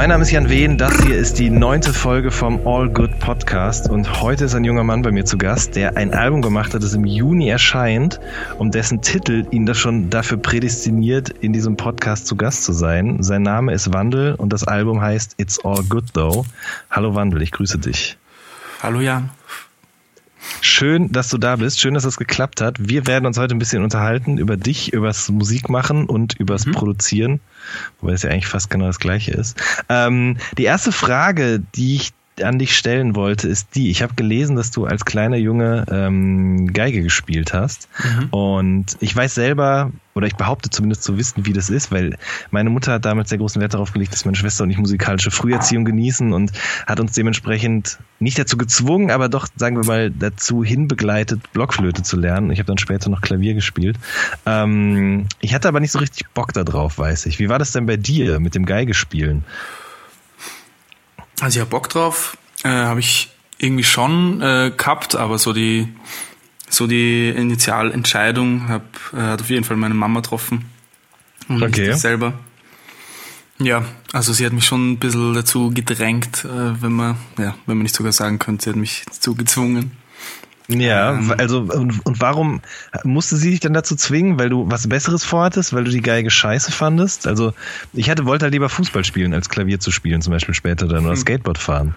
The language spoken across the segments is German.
Mein Name ist Jan Wehn, das hier ist die neunte Folge vom All Good Podcast und heute ist ein junger Mann bei mir zu Gast, der ein Album gemacht hat, das im Juni erscheint, um dessen Titel ihn das schon dafür prädestiniert, in diesem Podcast zu Gast zu sein. Sein Name ist Wandel und das Album heißt It's All Good Though. Hallo Wandel, ich grüße dich. Hallo Jan. Schön, dass du da bist. Schön, dass es geklappt hat. Wir werden uns heute ein bisschen unterhalten über dich, übers Musikmachen und übers mhm. Produzieren, wobei es ja eigentlich fast genau das Gleiche ist. Ähm, die erste Frage, die ich an dich stellen wollte, ist die. Ich habe gelesen, dass du als kleiner Junge ähm, Geige gespielt hast. Mhm. Und ich weiß selber, oder ich behaupte zumindest zu wissen, wie das ist, weil meine Mutter hat damals sehr großen Wert darauf gelegt, dass meine Schwester und ich musikalische Früherziehung genießen und hat uns dementsprechend nicht dazu gezwungen, aber doch, sagen wir mal, dazu hinbegleitet, Blockflöte zu lernen. Ich habe dann später noch Klavier gespielt. Ähm, ich hatte aber nicht so richtig Bock darauf, weiß ich. Wie war das denn bei dir mit dem Geigespielen? Also ja, Bock drauf äh, habe ich irgendwie schon äh, gehabt, aber so die so die Initialentscheidung hab, äh, hat auf jeden Fall meine Mama getroffen und okay. selber. Ja, also sie hat mich schon ein bisschen dazu gedrängt, äh, wenn man ja, wenn man nicht sogar sagen könnte, sie hat mich dazu gezwungen. Ja, ähm, also und, und warum musste sie dich dann dazu zwingen, weil du was Besseres vorhattest, weil du die Geige scheiße fandest? Also ich hatte wollte halt lieber Fußball spielen als Klavier zu spielen, zum Beispiel später dann oder hm. Skateboard fahren.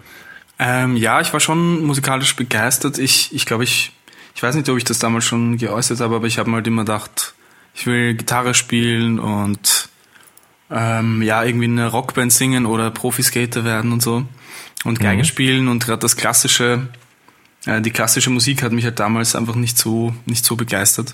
Ähm, ja, ich war schon musikalisch begeistert. Ich, ich glaube, ich, ich weiß nicht, ob ich das damals schon geäußert habe, aber ich habe halt immer gedacht, ich will Gitarre spielen und ähm, ja, irgendwie eine Rockband singen oder Profiskater werden und so. Und Geige mhm. spielen und gerade das klassische die klassische Musik hat mich halt damals einfach nicht so, nicht so begeistert.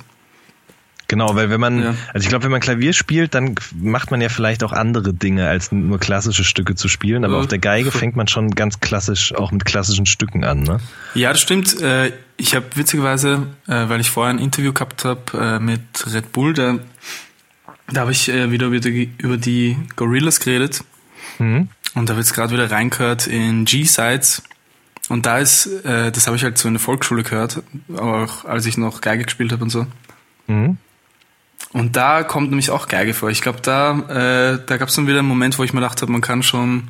Genau, weil wenn man, ja. also ich glaube, wenn man Klavier spielt, dann macht man ja vielleicht auch andere Dinge, als nur klassische Stücke zu spielen. Aber äh, auf der Geige fängt man schon ganz klassisch auch mit klassischen Stücken an, ne? Ja, das stimmt. Äh, ich habe witzigerweise, äh, weil ich vorher ein Interview gehabt habe mit Red Bull, da, da habe ich wieder über die, über die Gorillas geredet. Mhm. Und da wird es gerade wieder reingehört in G-Sides. Und da ist, äh, das habe ich halt so in der Volksschule gehört, auch als ich noch Geige gespielt habe und so. Mhm. Und da kommt nämlich auch Geige vor. Ich glaube, da, äh, da gab es dann wieder einen Moment, wo ich mir gedacht habe, man kann schon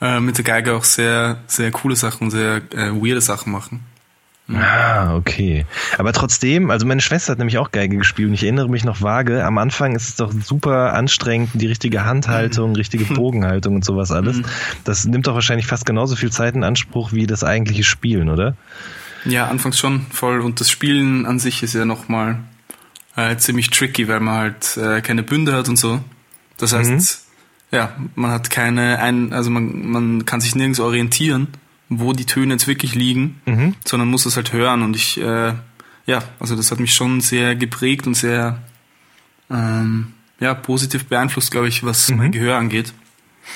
äh, mit der Geige auch sehr, sehr coole Sachen, sehr äh, weirde Sachen machen. Ah, okay. Aber trotzdem, also meine Schwester hat nämlich auch Geige gespielt und ich erinnere mich noch vage, am Anfang ist es doch super anstrengend, die richtige Handhaltung, mhm. richtige Bogenhaltung und sowas alles. Mhm. Das nimmt doch wahrscheinlich fast genauso viel Zeit in Anspruch wie das eigentliche Spielen, oder? Ja, anfangs schon voll. Und das Spielen an sich ist ja nochmal äh, ziemlich tricky, weil man halt äh, keine Bünde hat und so. Das heißt, mhm. ja, man hat keine, ein, also man, man kann sich nirgends orientieren wo die Töne jetzt wirklich liegen, mhm. sondern muss es halt hören. Und ich, äh, ja, also das hat mich schon sehr geprägt und sehr ähm, ja, positiv beeinflusst, glaube ich, was mhm. mein Gehör angeht.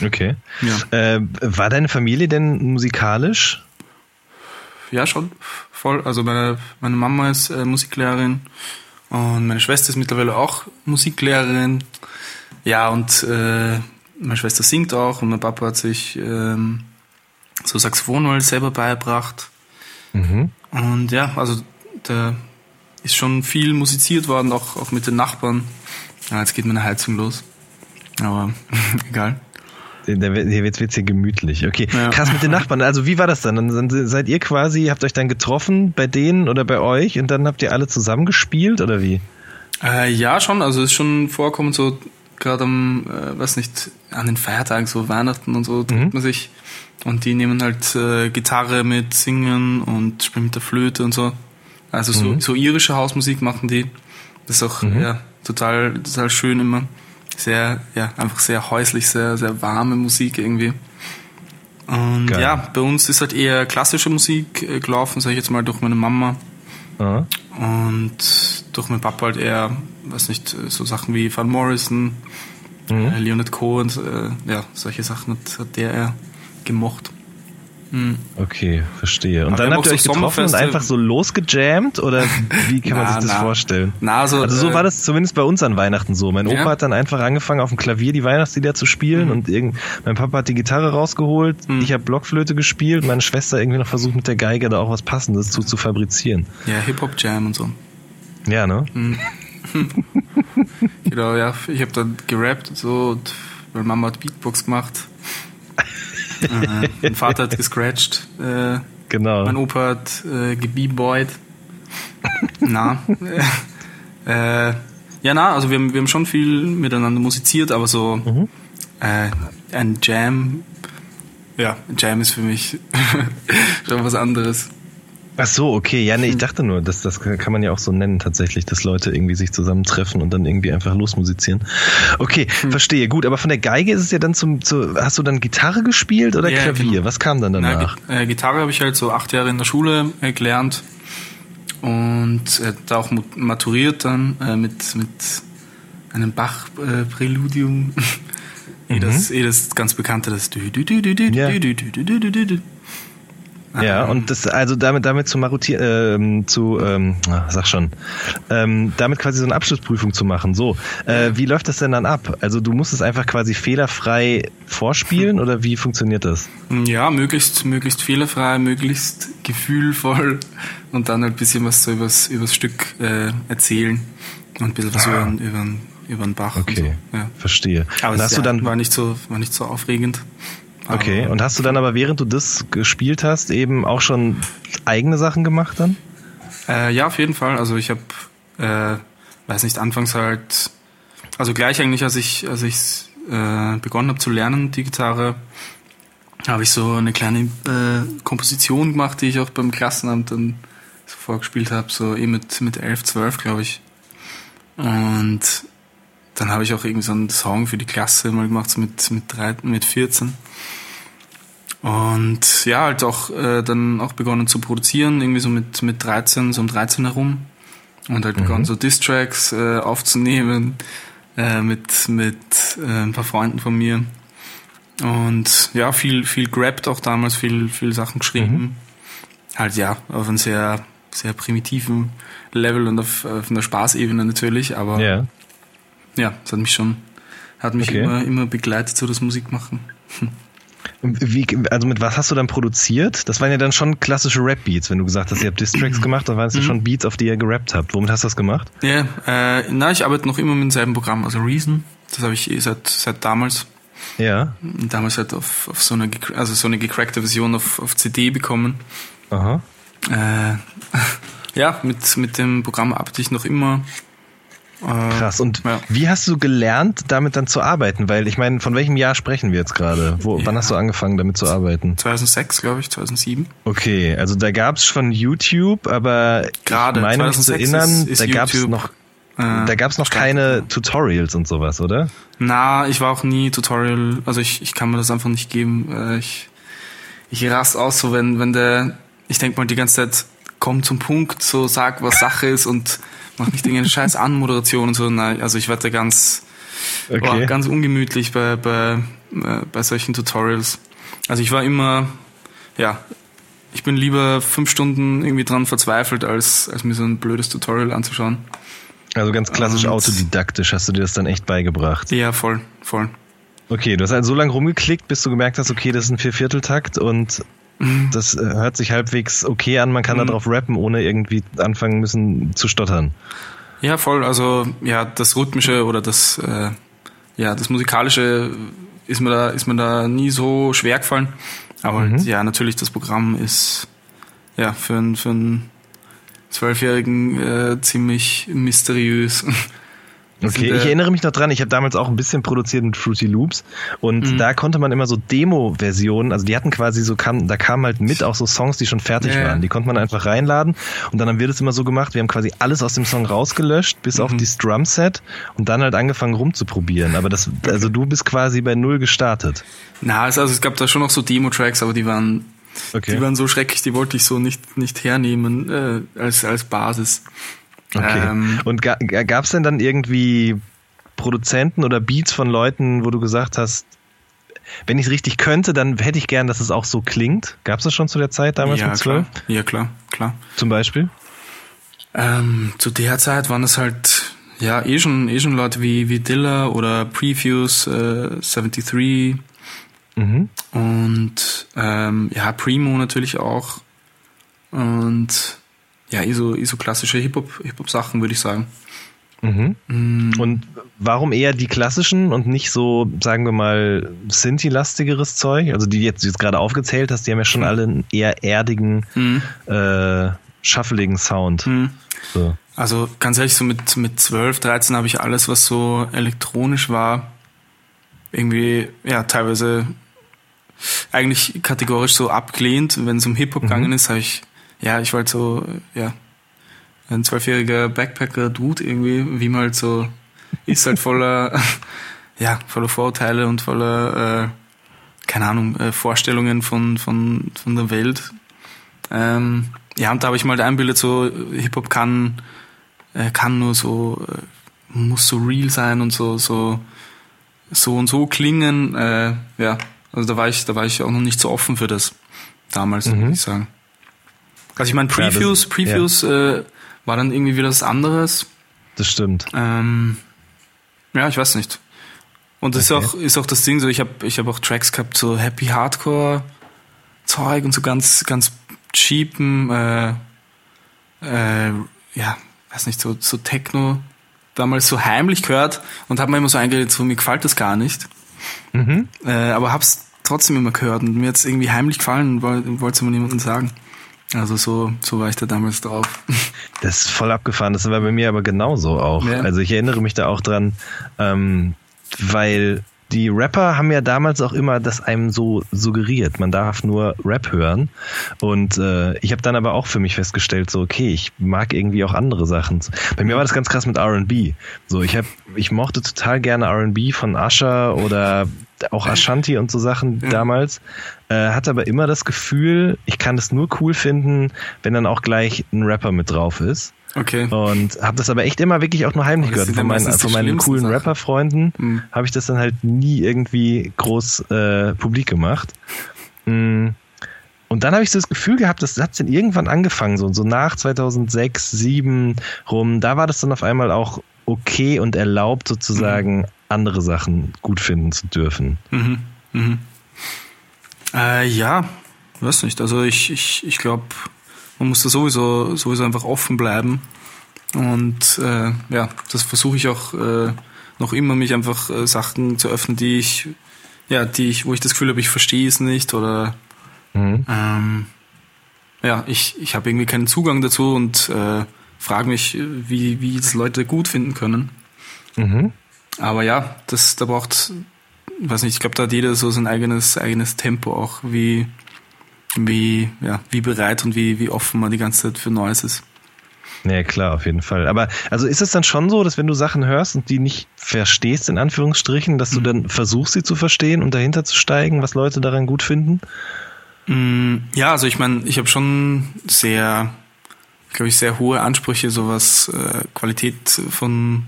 Okay. Ja. Äh, war deine Familie denn musikalisch? Ja, schon. Voll. Also meine, meine Mama ist äh, Musiklehrerin und meine Schwester ist mittlerweile auch Musiklehrerin. Ja, und äh, meine Schwester singt auch und mein Papa hat sich ähm, so Saxophon mal selber beigebracht. Mhm. Und ja, also da ist schon viel musiziert worden, auch, auch mit den Nachbarn. Ja, jetzt geht meine Heizung los. Aber egal. Hier wird es hier gemütlich. Okay, ja. krass mit den Nachbarn. Also wie war das dann? Dann seid ihr quasi, habt euch dann getroffen bei denen oder bei euch und dann habt ihr alle zusammen gespielt oder wie? Äh, ja, schon. Also es ist schon vorkommen, so gerade am, äh, weiß nicht, an den Feiertagen, so Weihnachten und so, mhm. trifft man sich und die nehmen halt äh, Gitarre mit Singen und spielen mit der Flöte und so. Also so, mhm. so irische Hausmusik machen die. Das ist auch mhm. ja, total, total schön immer. Sehr, ja, einfach sehr häuslich, sehr, sehr warme Musik irgendwie. Und Geil. ja, bei uns ist halt eher klassische Musik äh, gelaufen, sag ich jetzt mal, durch meine Mama. Aha. Und durch meinen Papa halt eher, weiß nicht, so Sachen wie Van Morrison, mhm. äh, Leonard Cohen, äh, ja, solche Sachen hat, hat der eher gemocht. Okay, verstehe. Und Aber dann habt ihr euch so getroffen und einfach so losgejammt oder wie kann man Na, sich das na. vorstellen? Na, also, Also so äh, war das zumindest bei uns an Weihnachten so. Mein Opa Ja. hat dann einfach angefangen auf dem Klavier die Weihnachtslieder zu spielen und irgend, mein Papa hat die Gitarre rausgeholt, ich habe Blockflöte gespielt, meine Schwester irgendwie noch versucht mit der Geige da auch was Passendes zu, zu fabrizieren. Ja, Hip-Hop-Jam und so. Ja, ne? Genau, ja. Ich habe dann gerappt und so und meine Mama hat Beatbox gemacht. äh, mein Vater hat gescratcht. Äh, Genau. mein Opa hat äh, gebeeboyed. na. äh, ja, na, also wir haben, wir haben schon viel miteinander musiziert, aber so Mhm. äh, ein Jam, ja, ein Jam ist für mich schon was anderes. Ach so, okay. Ja, nee, ich dachte nur, das, das kann man ja auch so nennen tatsächlich, dass Leute irgendwie sich zusammentreffen und dann irgendwie einfach losmusizieren. Okay, Hm. verstehe. Gut, aber von der Geige ist es ja dann zum, zu, hast du dann Gitarre gespielt oder Ja, Klavier? genau. Was kam dann Na, danach? Äh, Gitarre habe ich halt so acht Jahre in der Schule äh, gelernt und äh, da auch maturiert dann äh, mit, mit einem Bach-Präludium. eh, das, eh das ganz bekannte, das Ja. Ja, und das, also damit, damit zu marutieren, ähm, zu, ähm, ah, sag schon, ähm, damit quasi so eine Abschlussprüfung zu machen. So, äh, wie läuft das denn dann ab? Also du musst es einfach quasi fehlerfrei vorspielen oder wie funktioniert das? Ja, möglichst, möglichst fehlerfrei, möglichst gefühlvoll und dann halt ein bisschen was so übers, übers Stück äh, erzählen und ein bisschen was über, über, über den Bach. Ah. Okay, Und so. ja. verstehe. Aber es hast ja, du dann, war nicht so, war nicht so aufregend. Okay, Aber- und hast du dann aber während du das gespielt hast eben auch schon eigene Sachen gemacht dann? Äh, ja, auf jeden Fall. Also ich habe, äh, weiß nicht, anfangs halt, also gleich eigentlich, als ich, als ich äh, begonnen habe zu lernen, die Gitarre, habe ich so eine kleine äh, Komposition gemacht, die ich auch beim Klassenamt dann so vorgespielt habe, so eh mit, mit 11, 12, glaube ich. Und dann habe ich auch irgendwie so einen Song für die Klasse mal gemacht, so mit, mit, 13, mit 14. Und ja, halt auch äh, dann auch begonnen zu produzieren, irgendwie so mit, mit 13, so um 13 herum. Und halt begonnen so Diss-Tracks äh, aufzunehmen äh, mit, mit äh, ein paar Freunden von mir. Und ja, viel, viel gerappt auch damals, viel, viel Sachen geschrieben. Halt ja, auf einem sehr, sehr primitiven Level und auf, auf einer Spaßebene natürlich, aber Ja. Ja, es hat mich schon, hat mich Okay. immer, immer begleitet, so das Musikmachen. Wie, also mit was hast du dann produziert? Das waren ja dann schon klassische Rap-Beats, wenn du gesagt hast, ihr habt Distracks gemacht, dann waren es ja schon Beats, auf die ihr gerappt habt. Womit hast du das gemacht? Ja, äh, na, ich arbeite noch immer mit demselben Programm, also Reason. Das habe ich eh seit, seit damals. Ja. Damals halt auf, auf so eine, also so eine gecrackte Version auf, auf CD bekommen. Aha. Äh, ja, mit, mit dem Programm arbeite ich noch immer. Äh, Krass. Und Ja. wie hast du gelernt, damit dann zu arbeiten? Weil ich meine, von welchem Jahr sprechen wir jetzt gerade? Wo, Wann Ja. hast du angefangen, damit zu arbeiten? 2006, glaube ich, 2007. Okay, also da gab's schon YouTube, aber Gerade, meine mich zu 2006 erinnern, ist- ist da gab's YouTube, noch, Äh, da gab's noch keine Tutorials und sowas, oder? Na, ich war auch nie Tutorial, also ich, ich kann mir das einfach nicht geben. Äh, Ich, ich rast aus, so wenn, wenn der, ich denk mal die ganze Zeit, komm zum Punkt, so sag, was Sache ist und mach nicht irgendeine scheiß Anmoderation und so. Nein, also ich werde ganz, Okay. boah, ganz ungemütlich bei, bei, äh, bei solchen Tutorials. Also ich war immer, ja, ich bin lieber fünf Stunden irgendwie dran verzweifelt, als, als mir so ein blödes Tutorial anzuschauen. Also ganz klassisch Und- autodidaktisch hast du dir das dann echt beigebracht. Ja, voll, voll. Okay, du hast halt so lange rumgeklickt, bis du gemerkt hast, okay, das ist ein Viervierteltakt und. Das äh, hört sich halbwegs okay an, man kann da drauf rappen, ohne irgendwie anfangen müssen zu stottern. Ja, voll. Also ja, das rhythmische oder das äh, ja das musikalische ist mir da ist mir da nie so schwer gefallen. Aber halt, ja, natürlich das Programm ist ja für einen für einen zwölfjährigen äh, ziemlich mysteriös. Okay, Sind, äh, ich erinnere mich noch dran, ich habe damals auch ein bisschen produziert mit Fruity Loops und Mhm. da konnte man immer so Demo-Versionen, also die hatten quasi so, kam, da kamen halt mit auch so Songs, die schon fertig Ja, waren. Die konnte man einfach reinladen und dann haben wir das immer so gemacht, wir haben quasi alles aus dem Song rausgelöscht, bis Mhm. auf das Drumset und dann halt angefangen rumzuprobieren. Aber das, also du bist quasi bei Null gestartet. Na, also, also es gab da schon noch so Demo-Tracks, aber die waren Okay. die waren so schrecklich, die wollte ich so nicht nicht hernehmen äh, als als Basis. Okay. Ähm, und ga, gab es denn dann irgendwie Produzenten oder Beats von Leuten, wo du gesagt hast, wenn ich es richtig könnte, dann hätte ich gern, dass es auch so klingt. Gab es das schon zu der Zeit damals ja, mit 12? Klar. Ja, klar, klar. Zum Beispiel? Ähm, zu der Zeit waren es halt ja eh schon, eh schon Leute wie, wie Dilla oder Previews äh, 73 Mhm. und ähm, ja, Primo natürlich auch. Und ja, eh so, eh so klassische Hip-Hop, Hip-Hop-Sachen, würde ich sagen. Mhm. Und warum eher die klassischen und nicht so, sagen wir mal, Sinti-lastigeres Zeug? Also die jetzt, die jetzt gerade aufgezählt hast, die haben ja schon alle einen eher erdigen, Mhm. äh, shuffligen Sound. Mhm. So. Also ganz ehrlich, so mit, mit 12, 13 habe ich alles, was so elektronisch war, irgendwie, ja, teilweise eigentlich kategorisch so abgelehnt. Wenn es um Hip-Hop gegangen ist, habe ich, ja, ich war halt so, ja, ein zwölfjähriger Backpacker-Dude irgendwie, wie man halt so ist, halt voller, ja, voller Vorurteile und voller, äh, keine Ahnung, äh, Vorstellungen von, von, von der Welt. Ähm, ja, und da habe ich mal einbildet, so Hip-Hop kann, äh, kann nur so, äh, muss so real sein und so, so, so und so klingen. Äh, ja, also da war ich, da war ich auch noch nicht so offen für das damals, würde ich sagen. Also ich meine, Ja, das- Previews, Previews äh, war dann irgendwie wieder was anderes. Das stimmt. Ähm, ja, ich weiß nicht. Und das Okay. ist auch ist auch das Ding so. Ich habe ich habe auch Tracks gehabt so Happy Hardcore Zeug und so ganz ganz cheapen äh, äh, ja weiß nicht so so Techno damals so heimlich gehört und habe mir immer so eingeredet so mir gefällt das gar nicht. Mhm. Äh, aber hab's trotzdem immer gehört und mir hat's irgendwie heimlich gefallen und woll- wollte es immer niemandem sagen. Also so so war ich da damals drauf. Das ist voll abgefahren. Das war bei mir aber genauso auch. Ja. Also ich erinnere mich da auch dran, ähm, weil die Rapper haben ja damals auch immer das einem so suggeriert. Man darf nur Rap hören. Und äh, ich habe dann aber auch für mich festgestellt, so okay, ich mag irgendwie auch andere Sachen. Bei mir war das ganz krass mit R&B. So ich habe, ich mochte total gerne R&B von Usher oder auch Ashanti und so Sachen damals. Äh, hatte aber immer das Gefühl, ich kann es nur cool finden, wenn dann auch gleich ein Rapper mit drauf ist. Okay. Und habe das aber echt immer wirklich auch nur heimlich das gehört. Von meinen, von meinen coolen. Rapper-Freunden Mhm. habe ich das dann halt nie irgendwie groß äh, publik gemacht. Mm. Und dann habe ich so das Gefühl gehabt, das hat dann irgendwann angefangen, so, so nach 2006, 2007 rum. Da war das dann auf einmal auch okay und erlaubt, sozusagen andere Sachen gut finden zu dürfen. Mhm. Mhm. Äh, ja, weiß nicht. Also ich, ich, ich glaube, man muss da sowieso, sowieso einfach offen bleiben. Und äh, ja, das versuche ich auch äh, noch immer, mich einfach äh, Sachen zu öffnen, die ich, ja, die ich, wo ich das Gefühl habe, ich verstehe es nicht oder Mhm. ähm, ja, ich, ich habe irgendwie keinen Zugang dazu und äh, frage mich, wie, wie das Leute gut finden können. Mhm. Aber ja, das, da braucht, weiß nicht, ich glaube, da hat jeder so sein eigenes, eigenes Tempo auch, wie, wie, ja, wie bereit und wie, wie offen man die ganze Zeit für Neues ist. Ja, klar, auf jeden Fall. Aber also ist es dann schon so, dass wenn du Sachen hörst und die nicht verstehst, in Anführungsstrichen, dass du dann versuchst, sie zu verstehen und dahinter zu steigen, was Leute daran gut finden? Mm, Ja, also ich meine, ich habe schon sehr, glaube ich, sehr hohe Ansprüche, so was äh, Qualität von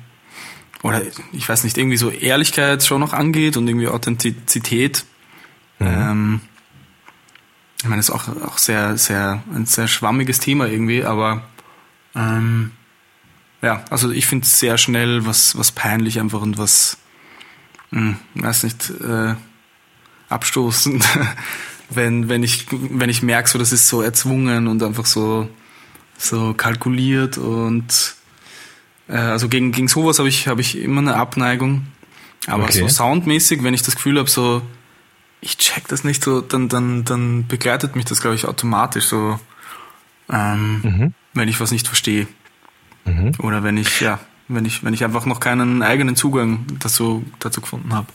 oder ich weiß nicht, irgendwie so Ehrlichkeit schon noch angeht und irgendwie Authentizität. Ähm, ich meine, das ist auch, auch sehr, sehr, ein sehr schwammiges Thema irgendwie, aber ähm, ja, also ich finde es sehr schnell was, was peinlich einfach und was, mh, weiß nicht, äh, abstoßend, wenn, wenn ich, wenn ich merke, so das ist so erzwungen und einfach so, so kalkuliert und äh, also gegen, gegen sowas habe ich, habe ich immer eine Abneigung. Aber Okay. so soundmäßig, wenn ich das Gefühl habe, so, ich check das nicht so, dann, dann, dann begleitet mich das, glaube ich, automatisch so, ähm, Mhm. wenn ich was nicht verstehe. Oder wenn ich, ja, wenn ich, wenn ich einfach noch keinen eigenen Zugang dazu, dazu gefunden habe.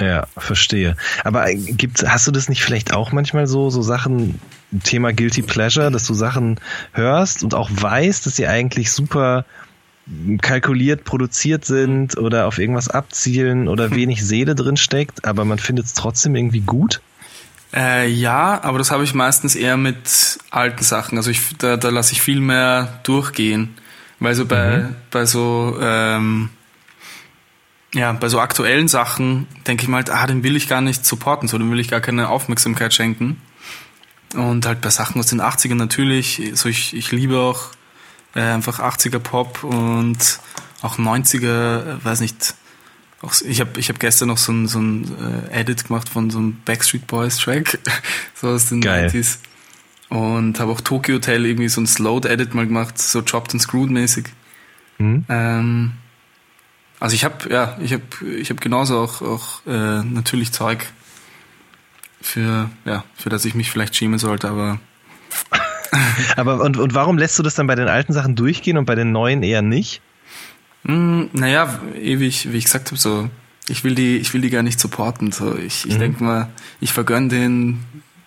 Ja, verstehe. Aber gibt, hast du das nicht vielleicht auch manchmal so, so Sachen, Thema Guilty Pleasure, dass du Sachen hörst und auch weißt, dass sie eigentlich super kalkuliert produziert sind oder auf irgendwas abzielen oder wenig Seele drin steckt, aber man findet es trotzdem irgendwie gut? Äh, ja, aber das habe ich meistens eher mit alten Sachen. Also ich, da, da lasse ich viel mehr durchgehen. Weil so bei, bei so, ähm, ja, bei so aktuellen Sachen denke ich mal, halt, ah, den will ich gar nicht supporten, so, dem will ich gar keine Aufmerksamkeit schenken. Und halt bei Sachen aus den 80ern natürlich, so ich, ich liebe auch äh, einfach 80er Pop und auch 90er, äh, weiß nicht, auch, ich habe ich hab gestern noch so ein, so ein äh, Edit gemacht von so einem Backstreet Boys Track, so aus den Geil. 90s. Und habe auch Tokyo Hotel irgendwie so ein Slowed Edit mal gemacht, so Chopped and Screwed mäßig. Mhm. Ähm, also ich habe ja, ich habe ich habe genauso auch auch äh, natürlich Zeug für ja, für das ich mich vielleicht schämen sollte, aber Aber und, und warum lässt du das dann bei den alten Sachen durchgehen und bei den neuen eher nicht? mh, naja, ewig, wie ich gesagt habe, so ich will die ich will die gar nicht supporten, so ich ich Mhm. denk mal, ich vergönn den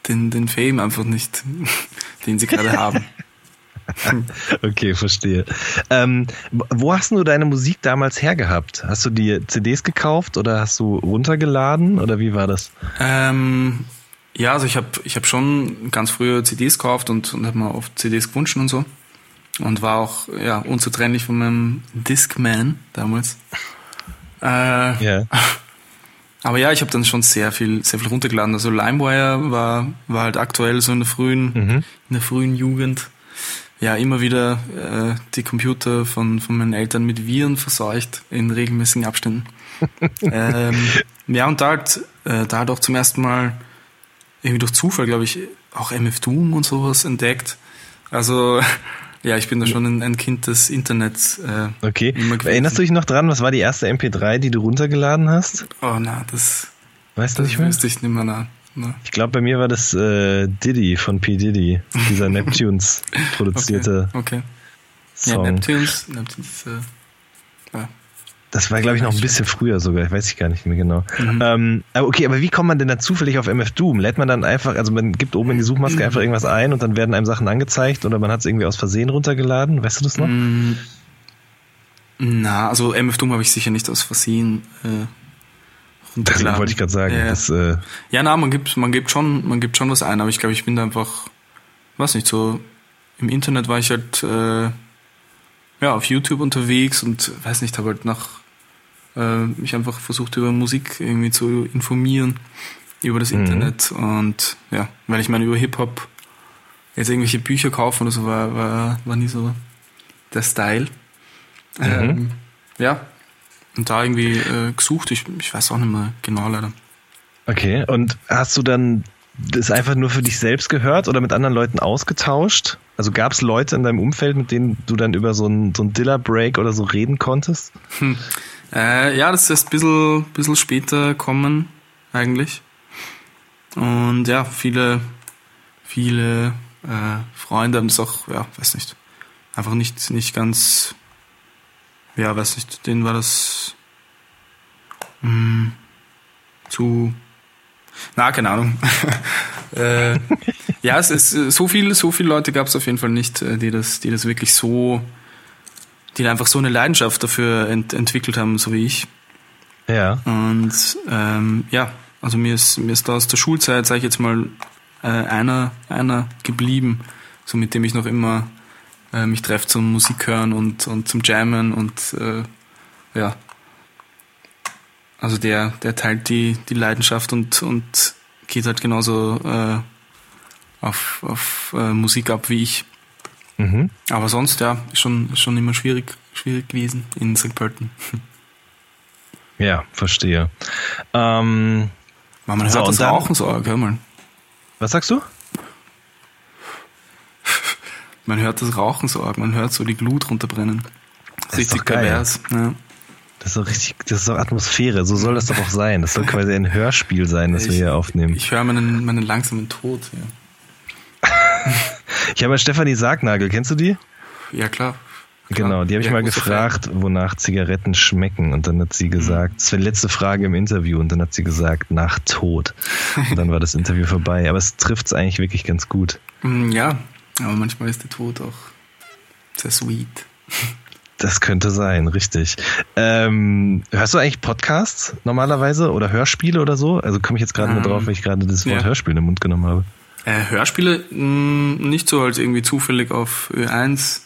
den den Fame einfach nicht, den sie gerade haben. Okay, verstehe. Ähm, wo hast du deine Musik damals hergehabt? Hast du dir CDs gekauft oder hast du runtergeladen oder wie war das? Ähm, ja, also ich habe ich hab schon ganz früher CDs gekauft und, und habe mir auf CDs gewünscht und so. Und war auch ja, unzertrennlich von meinem Discman damals. Äh, Ja. aber ja, ich habe dann schon sehr viel, sehr viel runtergeladen. Also LimeWire war, war halt aktuell so in der frühen, Mhm. in der frühen Jugend. Ja, immer wieder äh, die Computer von, von meinen Eltern mit Viren verseucht in regelmäßigen Abständen. ähm, ja, und da halt, äh, da halt auch zum ersten Mal irgendwie durch Zufall, glaube ich, auch MF Doom und sowas entdeckt. Also, ja, ich bin da schon ein, ein Kind des Internets. Äh, Okay. Erinnerst du dich noch dran, was war die erste MP3, die du runtergeladen hast? oh, na, das, Weißt du nicht mehr? wüsste ich nicht mehr. Na, na. Ich glaube, bei mir war das äh, Diddy von P. Diddy, dieser Neptunes produzierte Okay. Ja, Song. Neptunes, Neptunes, äh, ja. Das war, glaube ich, noch ein bisschen früher sogar, weiß ich gar nicht mehr genau. Mhm. Ähm, aber okay, aber wie kommt man denn dann zufällig auf MF Doom? Lädt man dann einfach, also man gibt oben in die Suchmaske einfach irgendwas ein und dann werden einem Sachen angezeigt oder man hat es irgendwie aus Versehen runtergeladen? Weißt du das noch? Mm, Na, also MF Doom habe ich sicher nicht aus Versehen äh, Das runtergeladen. wollte ich gerade sagen. Ja, Das, äh, ja, na, man gibt, man gibt schon, man gibt schon was ein, aber ich glaube, ich bin da einfach, weiß nicht, so im Internet war ich halt äh, ja auf YouTube unterwegs und weiß nicht, habe halt nach äh, mich einfach versucht über Musik irgendwie zu informieren über das Mhm. Internet und ja, weil ich meine über Hip Hop jetzt irgendwelche Bücher kaufen oder so war war, war nie so der Style. Mhm. Ähm, ja, und da irgendwie äh, gesucht. Ich, ich weiß auch nicht mehr genau leider. okay, und hast du dann das einfach nur für dich selbst gehört oder mit anderen Leuten ausgetauscht? Also gab es Leute in deinem Umfeld, mit denen du dann über so einen so Diller-Break oder so reden konntest? Äh, ja, das ist erst ein bisschen, bisschen später kommen, eigentlich. Und ja, viele, viele äh, Freunde haben das auch, ja, weiß nicht, einfach nicht, nicht ganz, ja, weiß nicht, denen war das mh, zu, na, keine Ahnung. äh, ja, es ist so viel, so viele Leute gab es auf jeden Fall nicht, äh, die das, die das wirklich so, die einfach so eine Leidenschaft dafür ent entwickelt haben, so wie ich. Ja. Und ähm, ja, also mir ist, mir ist da aus der Schulzeit, sage ich jetzt mal, äh, einer, einer geblieben, so mit dem ich noch immer äh, mich treffe zum Musik hören und, und zum Jammen und äh, ja. Also der, der teilt die, die Leidenschaft und, und geht halt genauso äh, auf, auf äh, Musik ab wie ich. Mhm. Aber sonst, ja, ist schon, schon immer schwierig, schwierig gewesen in St. Pölten. Ja, verstehe. Ähm, man So, hört und das dann- Rauchen so arg, hör mal. was sagst du? Man hört das Rauchen so arg, man hört so die Glut runterbrennen. Das ist Richtig doch geil. pervers. Ja. Das ist doch richtig, das ist doch Atmosphäre. So soll das doch auch sein. Das soll quasi ein Hörspiel sein, das wir hier aufnehmen. Ich höre meinen, meinen langsamen Tod. Ja, Ich habe ja Stefanie Sargnagel, kennst du die? ja klar. Genau, die habe ich Ja, mal gefragt, wonach Zigaretten schmecken. Und dann hat sie gesagt, das war die letzte Frage im Interview, und dann hat sie gesagt, nach Tod. Und dann war das Interview vorbei. Aber es trifft es eigentlich wirklich ganz gut. Fan. Mm, Ja, aber manchmal ist der Tod auch sehr sweet. Das könnte sein, richtig. Ähm, hörst du eigentlich Podcasts normalerweise oder Hörspiele oder so? Also komme ich jetzt gerade nur Ähm, drauf, weil ich gerade das Wort ja. Hörspiel in den Mund genommen habe. Äh, Hörspiele mh, nicht so als irgendwie zufällig auf Ö1,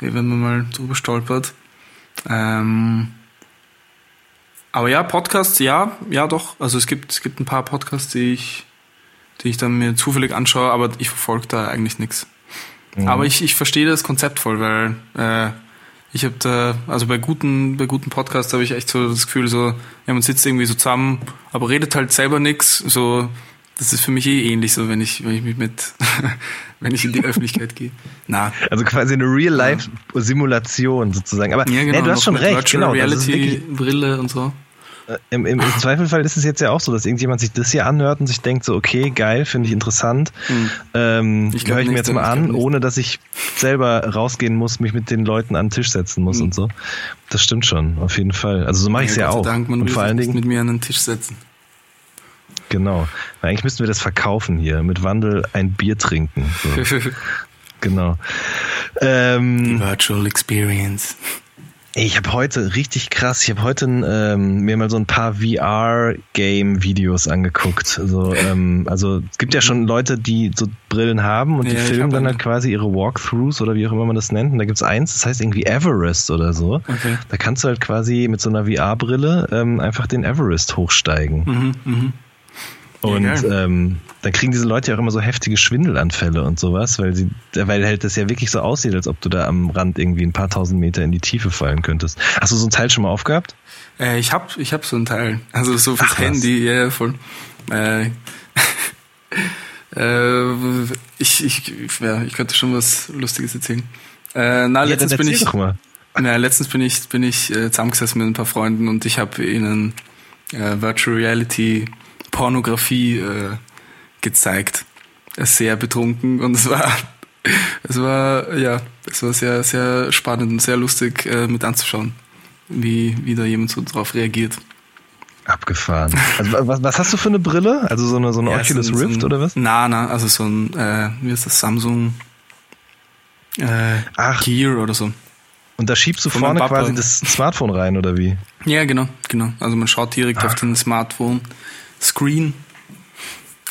wie wenn man mal drüber stolpert. Ähm, Aber ja, Podcasts, ja, ja doch. Also es gibt, es gibt ein paar Podcasts, die ich, die ich dann mir zufällig anschaue, aber ich verfolge da eigentlich nichts. Mhm. Aber ich, ich verstehe das Konzept voll, weil äh, ich habe da, also bei guten, bei guten Podcasts habe ich echt so das Gefühl, so, ja, man sitzt irgendwie so zusammen, aber redet halt selber nix. So, das ist für mich eh ähnlich, so wenn ich, wenn ich mich mit, wenn ich in die Öffentlichkeit gehe. Na, Also quasi eine Real-Life-Simulation sozusagen. Aber ja, genau. nee, du hast noch schon recht, Virtual genau. Reality, Brille und so. Äh, im, im, Zweifelfall ist es jetzt ja auch so, dass irgendjemand sich das hier anhört und sich denkt, so, okay, geil, finde ich interessant. Ähm, Ich höre ich mir jetzt mal an, ohne dass ich selber rausgehen muss, mich mit den Leuten an den Tisch setzen muss und so. Das stimmt schon, auf jeden Fall. Also so mache ich es ja, sei auch. Dank, man und vor allen Dingen, mit mir an den Tisch setzen. genau. Eigentlich müssten wir das verkaufen hier. Mit Wandel ein Bier trinken. So, genau. Ähm, Virtual Experience. Ich habe heute richtig krass, ich habe heute ähm, mir mal so ein paar VR-Game-Videos angeguckt. So, ähm, also es gibt ja schon Leute, die so Brillen haben und die Ja, filmen dann halt quasi ihre Walkthroughs oder wie auch immer man das nennt. Und da gibt's eins, das heißt irgendwie Everest oder so. Okay. Da kannst du halt quasi mit so einer VR-Brille ähm, einfach den Everest hochsteigen. Mhm, mhm. Und geil. ähm, dann kriegen diese Leute ja auch immer so heftige Schwindelanfälle und sowas, weil sie, weil halt das ja wirklich so aussieht, als ob du da am Rand irgendwie ein paar tausend Meter in die Tiefe fallen könntest. Hast du so ein Teil schon mal aufgehabt? Äh, ich hab, ich hab so ein Teil. Also so fürs Ach. Handy, ja, ja, voll. Äh, äh, ich, ich, ja, ich könnte schon was Lustiges erzählen. Äh, na, Ja, letztens bin ich, na, letztens bin ich, bin ich äh, zusammengesessen mit ein paar Freunden und ich habe ihnen äh, Virtual Reality Pornografie äh, gezeigt. Sehr betrunken und es war, es war, ja, es war sehr, sehr spannend und sehr lustig äh, mit anzuschauen, wie, wie da jemand so drauf reagiert. Abgefahren. Also was, was hast du für eine Brille? Also so eine, so eine Ja, Oculus so ein- Rift so ein, oder was? Na, na, also so ein, äh, wie ist das, Samsung äh, Ach. Gear oder so. Und da schiebst du Von vorne quasi das Smartphone rein oder wie? Ja, genau, genau. Also man schaut direkt Ah. auf den Smartphone Screen.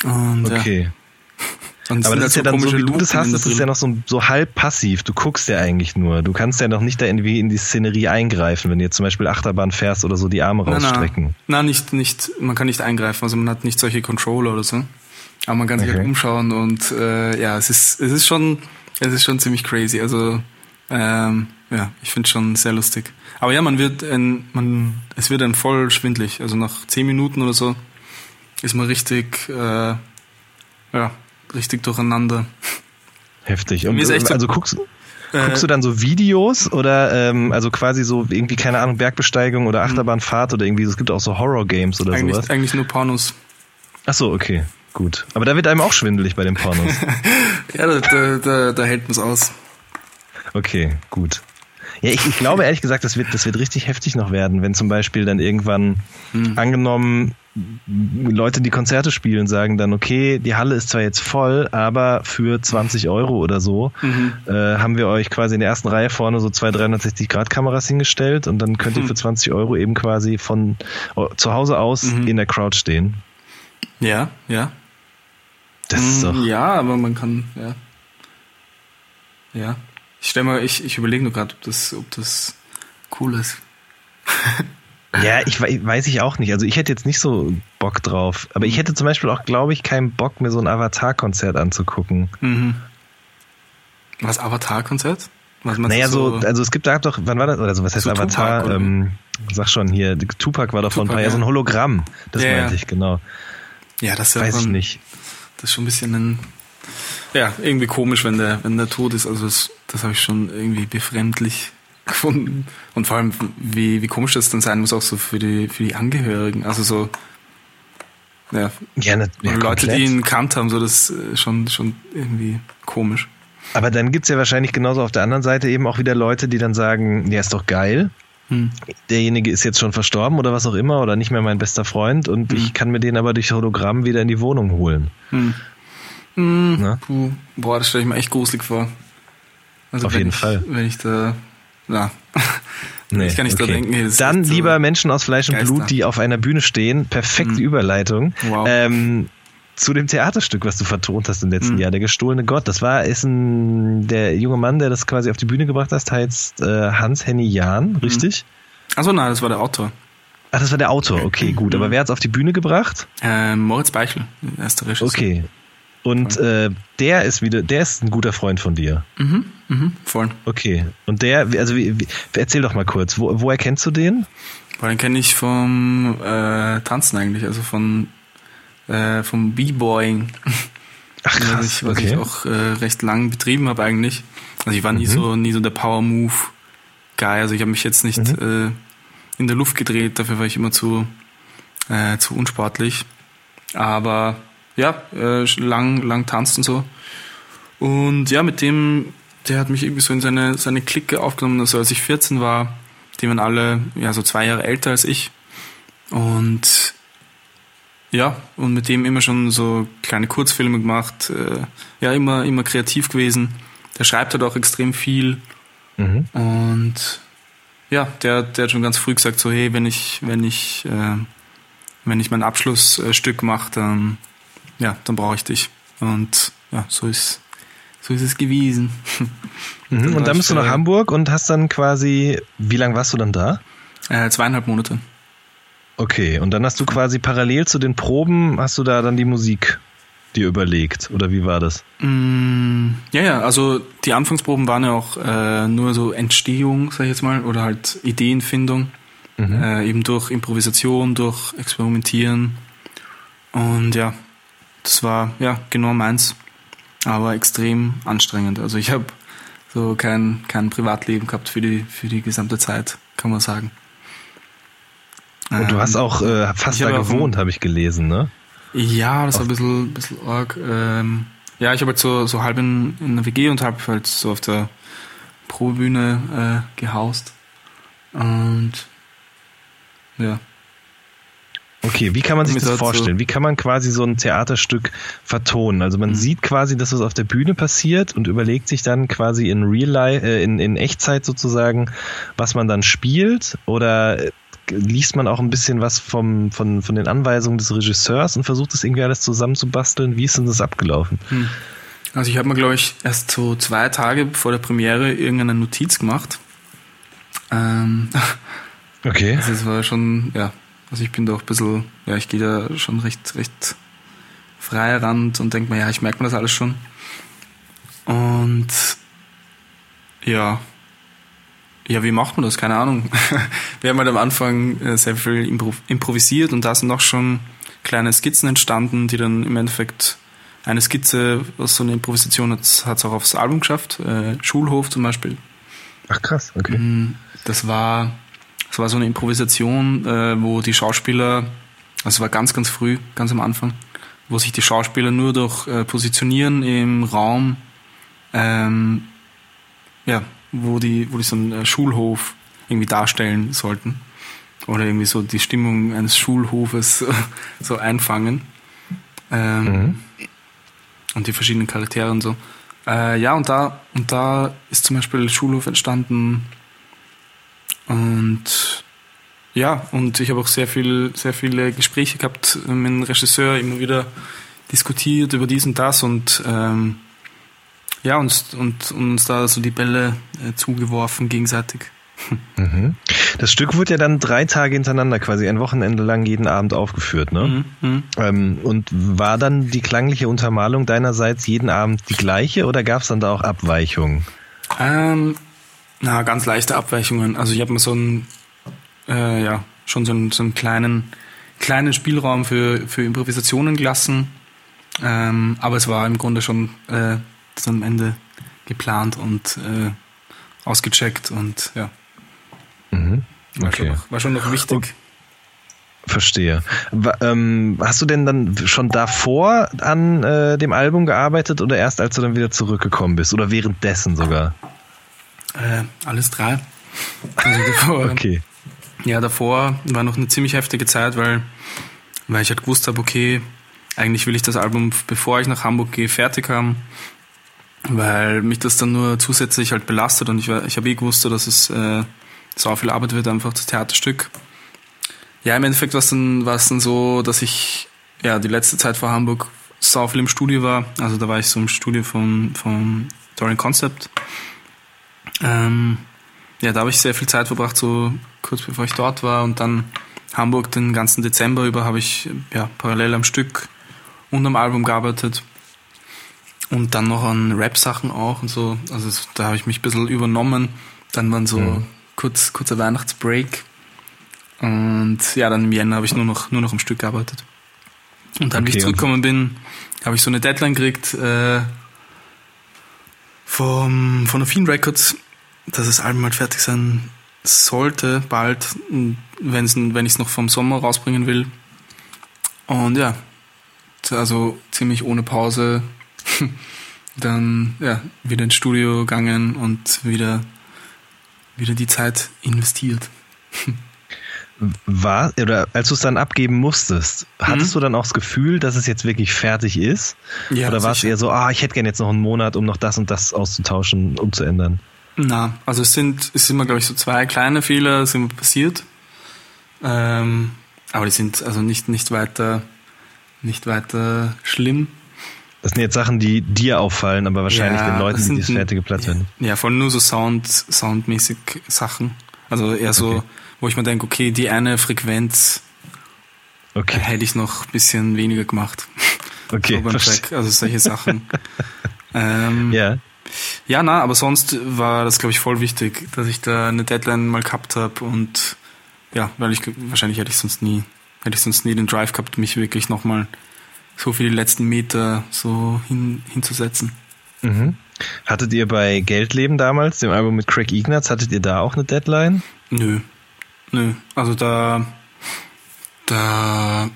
Und Okay. ja. Es Aber das ist halt ja dann so, wie du Lupen das hast, das ist ja noch so, so halb passiv. Du guckst ja eigentlich nur. Du kannst ja noch nicht da irgendwie in die Szenerie eingreifen, wenn du jetzt zum Beispiel Achterbahn fährst oder so die Arme Na, na. rausstrecken. Na, nicht, nicht, man kann nicht eingreifen, also man hat nicht solche Controller oder so. Aber man kann sich Okay. halt umschauen und äh, ja, es ist, es ist schon, es ist schon ziemlich crazy. Also ähm, ja, ich finde schon sehr lustig. Aber ja, man wird ein, man, es wird dann voll schwindlig. Also nach zehn Minuten oder so ist man richtig, äh, ja, richtig durcheinander. Heftig. Und, Mir ist echt so- also guckst, Äh, guckst du dann so Videos oder ähm, also quasi so irgendwie, keine Ahnung, Bergbesteigung oder Achterbahnfahrt oder irgendwie, es gibt auch so Horror-Games oder eigentlich, sowas. eigentlich nur Pornos. Ach so, okay, gut. Aber da wird einem auch schwindelig bei den Pornos. Ja, da, da, da, da hält man es aus. Okay, gut. Ja, ich, ich glaube ehrlich gesagt, das wird, das wird richtig heftig noch werden, wenn zum Beispiel dann irgendwann Hm. angenommen Leute, die Konzerte spielen, sagen dann, okay, die Halle ist zwar jetzt voll, aber für 20 Euro oder so Mhm. äh, haben wir euch quasi in der ersten Reihe vorne so zwei 360-Grad-Kameras hingestellt und dann könnt ihr Hm. für 20 Euro eben quasi von äh, zu Hause aus Mhm. in der Crowd stehen. Ja, ja. Das ist Mm, doch. Ja, aber man kann, ja. Ja. Ich stell mal, ich, ich überlege nur gerade, ob das, ob das cool ist. Ja, ich wei- weiß ich auch nicht. Also ich hätte jetzt nicht so Bock drauf. Aber ich hätte zum Beispiel auch, glaube ich, keinen Bock, mir so ein Avatar-Konzert anzugucken. Mhm. Was, Avatar-Konzert? Was Naja, du so, also es gibt da doch, wann war das? Oder so, was heißt So Avatar? Tupac, ähm, sag schon hier, Tupac war doch vor ein paar Jahren so ein. Hologramm. Das Ja, meinte ich, genau. Ja, das ist ja Weiß ich dann- nicht. Das ist schon ein bisschen ein, ja, irgendwie komisch, wenn der, wenn der tot ist. Also das, das habe ich schon irgendwie befremdlich gefunden. Und vor allem, wie, wie komisch das dann sein muss, auch so für die, für die Angehörigen. Also so, ja, Ja, ne, ja Leute, komplett. die ihn kannt haben, so das ist schon, schon irgendwie komisch. Aber dann gibt's ja wahrscheinlich genauso auf der anderen Seite eben auch wieder Leute, die dann sagen, ja, ist doch geil. Hm. Derjenige ist jetzt schon verstorben oder was auch immer oder nicht mehr mein bester Freund und Hm. ich kann mir den aber durch Hologramm wieder in die Wohnung holen. Hm. Ne? Puh. Boah, das stelle ich mir echt gruselig vor. Also Auf jeden ich, Fall. Wenn ich da, na, Nee, ich kann nicht okay. da denken. Hey, Dann so- lieber Menschen aus Fleisch und Geister. Blut, die auf einer Bühne stehen. Perfekte Mhm. Überleitung. Wow. Ähm, zu dem Theaterstück, was du vertont hast im letzten Mhm. Jahr, der gestohlene Gott. Das war ist ein der junge Mann, der das quasi auf die Bühne gebracht hat, heißt äh, Hans Henny Jahn, richtig? Also nein, das war der Autor. Ach, das war der Autor, okay, gut. Aber wer hat's auf die Bühne gebracht? Ähm, Moritz Beichel, erster Regisseur. Okay. Und äh, der ist wieder, der ist ein guter Freund von dir. Mhm, mhm, voll. Okay. Und der, also wie, wie, erzähl doch mal kurz, wo, woher kennst du den? Boah, den kenne ich vom äh, Tanzen eigentlich, also von äh, vom B-Boying. Ach was krass, ich, was okay. ich auch äh, recht lang betrieben habe eigentlich. Also ich war nie Mhm. so nie so der Power Move Guy. Also ich habe mich jetzt nicht Mhm. äh, in der Luft gedreht, dafür war ich immer zu äh, zu unsportlich. Aber ja, äh, lang lang tanzt und so. Und ja, mit dem, der hat mich irgendwie so in seine seine Clique aufgenommen. Also als ich 14 war, die waren alle ja so zwei Jahre älter als ich. Und ja, und mit dem immer schon so kleine Kurzfilme gemacht, äh, ja, immer, immer kreativ gewesen. Der schreibt halt auch extrem viel Mhm. und ja, der, der hat schon ganz früh gesagt, so, hey, wenn ich, wenn ich, äh, wenn ich mein Abschlussstück mache, dann, ja, dann brauche ich dich. Und ja, so ist, so ist es gewesen. Mhm. Und dann bist du nach Hamburg und hast dann quasi, wie lange warst du dann da? Äh, zweieinhalb Monate. Okay, und dann hast du quasi parallel zu den Proben, hast du da dann die Musik dir überlegt, oder wie war das? Mm, ja, ja, also die Anfangsproben waren ja auch äh, nur so Entstehung, sag ich jetzt mal, oder halt Ideenfindung, äh, eben durch Improvisation, durch Experimentieren. Und ja, das war ja genau meins, aber extrem anstrengend. Also ich habe so kein, kein Privatleben gehabt für die, für die gesamte Zeit, kann man sagen. Und du Ähm, hast auch äh, fast da habe gewohnt, habe ich gelesen, ne? Ja, das war ein bisschen, bisschen arg. Ähm, ja, ich habe halt so, so halb in, in der WG und halb halt so auf der Probebühne äh, gehaust. Und ja. Okay, wie kann man sich das vorstellen? Wie kann man quasi so ein Theaterstück vertonen? Also man sieht quasi, dass was auf der Bühne passiert und überlegt sich dann quasi in Real Life, äh, in, in Echtzeit sozusagen, was man dann spielt oder äh, liest man auch ein bisschen was vom, von, von den Anweisungen des Regisseurs und versucht das irgendwie alles zusammenzubasteln? Wie ist denn das abgelaufen? Also ich habe mir, glaube ich, erst so zwei Tage vor der Premiere irgendeine Notiz gemacht. Ähm, Okay. also es war schon, ja, also ich bin da auch ein bisschen, ja, ich gehe da schon recht, recht frei ran und denke mir, ja, ich merke mir das alles schon. Und ja, ja, wie macht man das? Keine Ahnung. Wir haben halt am Anfang äh, sehr viel impro improvisiert und da sind auch schon kleine Skizzen entstanden, die dann im Endeffekt eine Skizze aus so einer Improvisation hat es auch aufs Album geschafft. Äh, Schulhof zum Beispiel. Ach krass, okay. Mm, Das war, das war so eine Improvisation, äh, wo die Schauspieler, also es war ganz, ganz früh, ganz am Anfang, wo sich die Schauspieler nur durch äh, Positionieren im Raum, ähm, ja, wo die, wo die so einen äh, Schulhof irgendwie darstellen sollten. Oder irgendwie so die Stimmung eines Schulhofes so einfangen. Ähm, Mhm. Und die verschiedenen Charaktere und so. Äh, ja, und da, und da ist zum Beispiel Schulhof entstanden. Und ja, und ich habe auch sehr viel, sehr viele Gespräche gehabt mit dem Regisseur, immer wieder diskutiert über dies und das und ähm, ja, uns, und, uns da so die Bälle äh, zugeworfen gegenseitig. Mhm. Das Stück wurde ja dann drei Tage hintereinander, quasi ein Wochenende lang jeden Abend aufgeführt, ne? Mhm, mhm. Ähm, und war dann die klangliche Untermalung deinerseits jeden Abend die gleiche oder gab es dann da auch Abweichungen? Ähm, na, ganz leichte Abweichungen. Also ich habe mir so einen, äh, ja, schon so einen, so einen kleinen, kleinen Spielraum für, für Improvisationen gelassen. Ähm, aber es war im Grunde schon äh, das am Ende geplant und äh, ausgecheckt und ja, Mhm. war, schon, Okay, noch, war schon noch wichtig. verstehe. Wa- ähm, hast du denn dann schon davor an äh, dem Album gearbeitet oder erst als du dann wieder zurückgekommen bist oder währenddessen sogar? Äh, alles drei. Also davor, Okay. Ja, davor war noch eine ziemlich heftige Zeit, weil, weil ich halt gewusst habe, okay, eigentlich will ich das Album, bevor ich nach Hamburg gehe, fertig haben, weil mich das dann nur zusätzlich halt belastet und ich, ich habe eh gewusst, dass es äh, so viel Arbeit wird, einfach das Theaterstück. Ja, im Endeffekt war es dann, war es dann so, dass ich ja die letzte Zeit vor Hamburg so viel im Studio war. Also da war ich so im Studio vom, vom Dorian Concept. Ähm, ja, da habe ich sehr viel Zeit verbracht, so kurz bevor ich dort war. Und dann Hamburg den ganzen Dezember über habe ich ja parallel am Stück und am Album gearbeitet. Und dann noch an Rap-Sachen auch und so. Also da habe ich mich ein bisschen übernommen. Dann waren so mhm. kurz, kurzer Weihnachtsbreak. Und ja, dann im Jänner habe ich nur noch, nur noch am Stück gearbeitet. Und dann, okay, wie ich zurückgekommen bin, habe ich so eine Deadline gekriegt äh, vom, von Affin Records, dass das Album halt fertig sein sollte, bald, wenn's, wenn ich es noch vom Sommer rausbringen will. Und ja, also ziemlich ohne Pause dann ja, wieder ins Studio gegangen und wieder, wieder die Zeit investiert. War, oder als du es dann abgeben musstest, hattest mhm. du dann auch das Gefühl, dass es jetzt wirklich fertig ist? Ja, oder war es eher so, ah, ich hätte gerne jetzt noch einen Monat, um noch das und das auszutauschen, umzuändern? Na, also es sind, es sind immer, glaube ich, so zwei kleine Fehler sind passiert. Ähm, aber die sind also nicht, nicht weiter, nicht weiter schlimm. Das sind jetzt Sachen, die dir auffallen, aber wahrscheinlich ja, den Leuten, die das fertige Platz werden. Ja, voll nur so Sound, soundmäßig Sachen. Also eher so, okay. Wo ich mir denke, okay, die eine Frequenz okay. hätte ich noch ein bisschen weniger gemacht. Okay. so Track, also solche Sachen. ähm, ja. Ja, na, aber sonst war das, glaube ich, voll wichtig, dass ich da eine Deadline mal gehabt habe und ja, weil ich wahrscheinlich hätte ich sonst nie, hätte ich sonst nie den Drive gehabt, mich wirklich nochmal so für die letzten Meter so hin, hinzusetzen. Mhm. Hattet ihr bei Geldleben damals, dem Album mit Craig Ignatz, hattet ihr da auch eine Deadline? Nö. Nö. Also da, da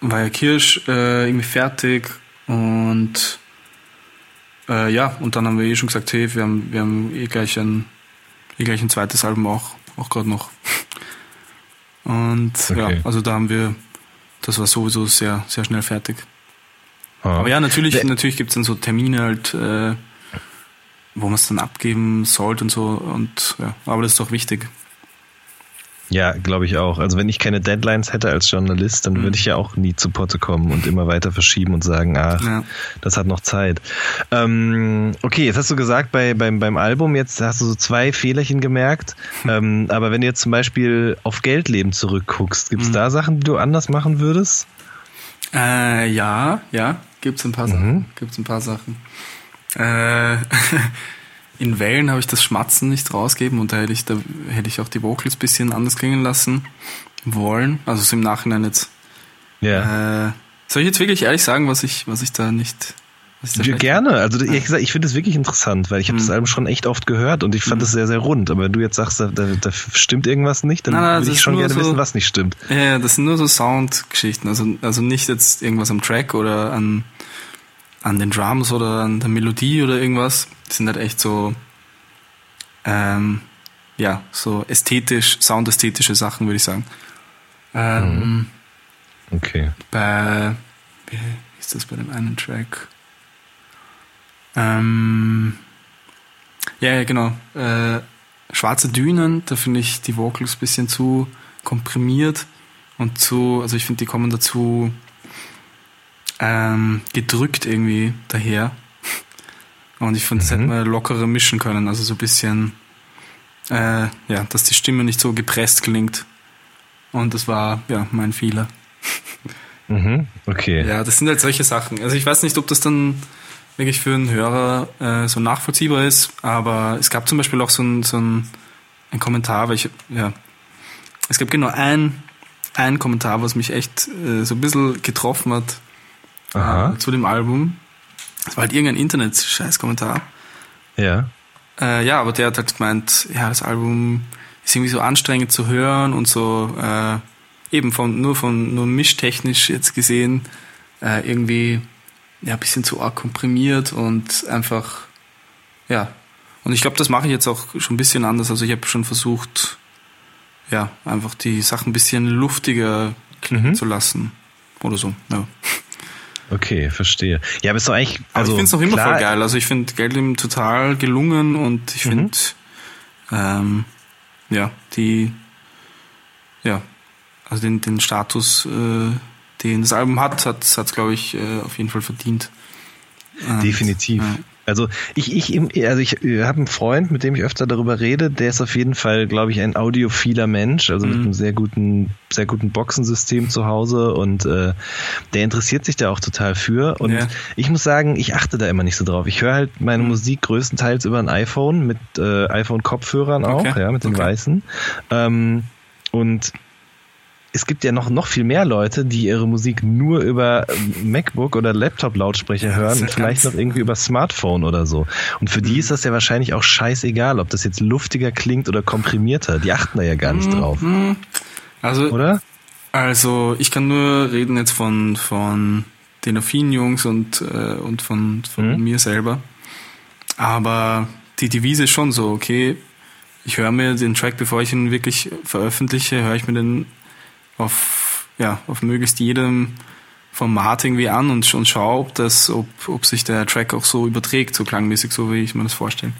war ja Kirsch äh, irgendwie fertig und äh, ja, und dann haben wir eh schon gesagt, hey, wir haben, wir haben eh gleich ein, eh gleich ein zweites Album auch, auch gerade noch. Und okay. ja, also da haben wir, das war sowieso sehr, sehr schnell fertig. Ah. Aber ja, natürlich, natürlich gibt es dann so Termine halt, äh, wo man es dann abgeben sollte und so. Und ja, aber das ist doch wichtig. Ja, glaube ich auch. Also wenn ich keine Deadlines hätte als Journalist, dann mhm. würde ich ja auch nie zu Potte kommen und immer weiter verschieben und sagen, ach, ja. das hat noch Zeit. Ähm, okay, jetzt hast du gesagt, bei, beim, beim Album, jetzt hast du so zwei Fehlerchen gemerkt. ähm, aber wenn du jetzt zum Beispiel auf Geldleben zurückguckst, gibt es mhm. da Sachen, die du anders machen würdest? Äh, ja, ja, gibt's ein paar mhm. Sachen. Gibt's ein paar Sachen. Äh, in Wellen habe ich das Schmatzen nicht rausgeben und da hätte ich, da hätte ich auch die Vocals bisschen anders klingen lassen wollen. Also so im Nachhinein jetzt. Ja. Äh, soll ich jetzt wirklich ehrlich sagen, was ich, was ich da nicht Gerne. Also ehrlich gesagt, ich finde es wirklich interessant, weil ich habe mhm. das Album schon echt oft gehört und ich fand es mhm. sehr, sehr rund. Aber wenn du jetzt sagst, da, da, da stimmt irgendwas nicht, dann würde ich schon gerne so, wissen, was nicht stimmt. Ja, das sind nur so Soundgeschichten. Also, also nicht jetzt irgendwas am Track oder an, an den Drums oder an der Melodie oder irgendwas. Das sind halt echt so, ähm, ja, so ästhetisch, soundästhetische Sachen, würde ich sagen. Ähm, mhm. okay. Bei, wie ist das bei dem einen Track? Ähm, ja, genau. Äh, Schwarze Dünen, da finde ich die Vocals ein bisschen zu komprimiert und zu, also ich finde, die kommen dazu ähm, gedrückt irgendwie daher. Und ich finde, das mhm. man lockerer mischen können, also so ein bisschen, äh, ja, dass die Stimme nicht so gepresst klingt. Und das war, ja, mein Fehler. Mhm, okay. Ja, das sind halt solche Sachen. Also ich weiß nicht, ob das dann wirklich für einen Hörer äh, so nachvollziehbar ist. Aber es gab zum Beispiel auch so ein, so ein, ein Kommentar, weil ich, ja, es gab genau ein, ein Kommentar, was mich echt äh, so ein bisschen getroffen hat äh, zu dem Album. Das war halt irgendein Internet-Scheiß-Kommentar. Ja. Äh, ja, aber der hat halt gemeint, ja, das Album ist irgendwie so anstrengend zu hören und so äh, eben von nur von nur mischtechnisch jetzt gesehen äh, irgendwie ja, ein bisschen zu arg komprimiert und einfach, ja. Und ich glaube, das mache ich jetzt auch schon ein bisschen anders. Also ich habe schon versucht, ja, einfach die Sachen ein bisschen luftiger klingen mhm. zu lassen. Oder so, ja. Okay, verstehe. Ja, aber ist doch eigentlich. Also aber ich finde es noch immer klar, voll geil. Also ich finde Geldlim total gelungen und ich finde, mhm. ähm, ja, die, ja, also den, den Status, äh, den das Album hat, hat es, glaube ich, äh, auf jeden Fall verdient. Und, Definitiv. Also ich, ich, also ich habe einen Freund, mit dem ich öfter darüber rede, der ist auf jeden Fall, glaube ich, ein audiophiler Mensch, also mhm. mit einem sehr guten, sehr guten Boxensystem zu Hause und äh, der interessiert sich da auch total für. Und ja. ich muss sagen, ich achte da immer nicht so drauf. Ich höre halt meine mhm. Musik größtenteils über ein iPhone mit äh, iPhone-Kopfhörern auch, okay. ja, mit den okay. weißen. Ähm, und es gibt ja noch, noch viel mehr Leute, die ihre Musik nur über ähm, MacBook oder Laptop-Lautsprecher hören und vielleicht noch irgendwie über Smartphone oder so. Und für die ist das ja wahrscheinlich auch scheißegal, ob das jetzt luftiger klingt oder komprimierter. Die achten da ja gar nicht drauf. Mhm. Also, oder? Also, ich kann nur reden jetzt von, von den affinen Jungs und, äh, und von, von mhm. mir selber. Aber die Devise ist schon so, okay, ich höre mir den Track, bevor ich ihn wirklich veröffentliche, höre ich mir den auf, ja, auf möglichst jedem Format irgendwie an und, und schaue, ob, das, ob, ob sich der Track auch so überträgt, so klangmäßig, so wie ich mir das vorstelle.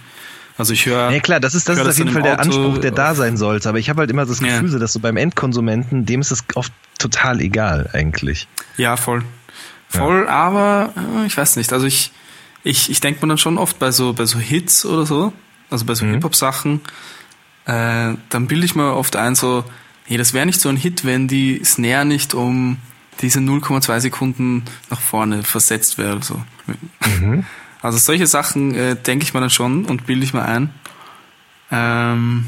Also ich höre. Ja klar, das ist, das ist auf jeden Fall der Auto, Anspruch, der da sein sollte. Aber ich habe halt immer das Gefühl, ja. dass so beim Endkonsumenten, dem ist es oft total egal eigentlich. Ja, voll. Voll, ja. aber äh, ich weiß nicht. Also ich, ich, ich denke mir dann schon oft bei so, bei so Hits oder so, also bei so mhm. Hip-Hop-Sachen, äh, dann bilde ich mir oft ein, so, hey, das wäre nicht so ein Hit, wenn die Snare nicht um diese 0,2 Sekunden nach vorne versetzt wäre. So. Mhm. Also solche Sachen äh, denke ich mir dann schon und bilde ich mir ein. Ähm,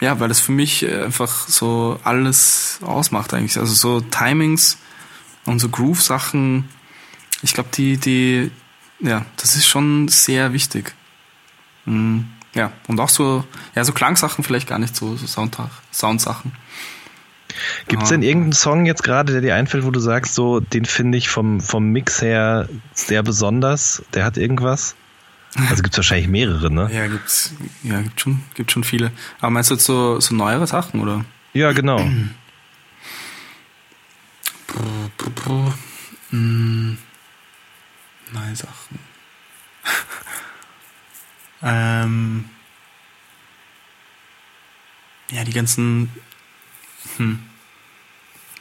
ja, weil das für mich einfach so alles ausmacht eigentlich. Also so Timings und so Groove-Sachen, ich glaube, die, die, ja, das ist schon sehr wichtig. Mhm. Ja, und auch so, ja, so Klangsachen vielleicht gar nicht so, so Sound, Soundsachen. Gibt es denn irgendeinen Song jetzt gerade, der dir einfällt, wo du sagst, so, den finde ich vom, vom Mix her sehr besonders? Der hat irgendwas? Also gibt es wahrscheinlich mehrere, ne? Ja, gibt's, ja, gibt schon, gibt schon viele. Aber meinst du jetzt so, so neuere Sachen, oder? Ja, genau. hm, neue Sachen. Ähm, ja, die ganzen, hm,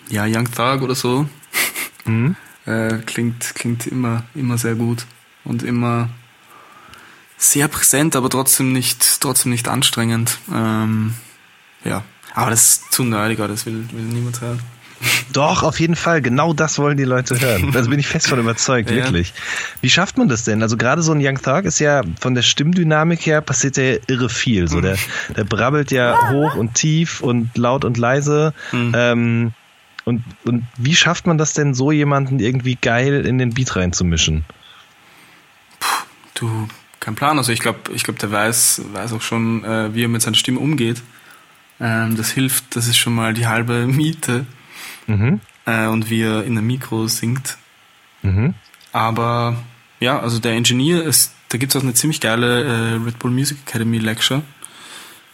ja, Young Thug oder so, mhm. äh, klingt, klingt immer, immer sehr gut und immer sehr präsent, aber trotzdem nicht, trotzdem nicht anstrengend. Ähm, ja, aber das ist zu nerdiger, das will, will niemand hören. Doch, auf jeden Fall. Genau das wollen die Leute hören. Also bin ich fest von überzeugt, ja. wirklich. Wie schafft man das denn? Also gerade so ein Young Thug ist ja von der Stimmdynamik her passiert ja irre viel. So der, der brabbelt ja hoch und tief und laut und leise. Mhm. Ähm, und, und wie schafft man das denn, so jemanden irgendwie geil in den Beat reinzumischen? Puh, du, kein Plan. Also ich glaube, ich glaube, der weiß, weiß auch schon, äh, wie er mit seiner Stimme umgeht. Ähm, das hilft, das ist schon mal die halbe Miete. Mhm. Äh, und wie er in einem Mikro singt. Mhm. Aber ja, also der Engineer ist, da gibt es auch eine ziemlich geile äh, Red Bull Music Academy Lecture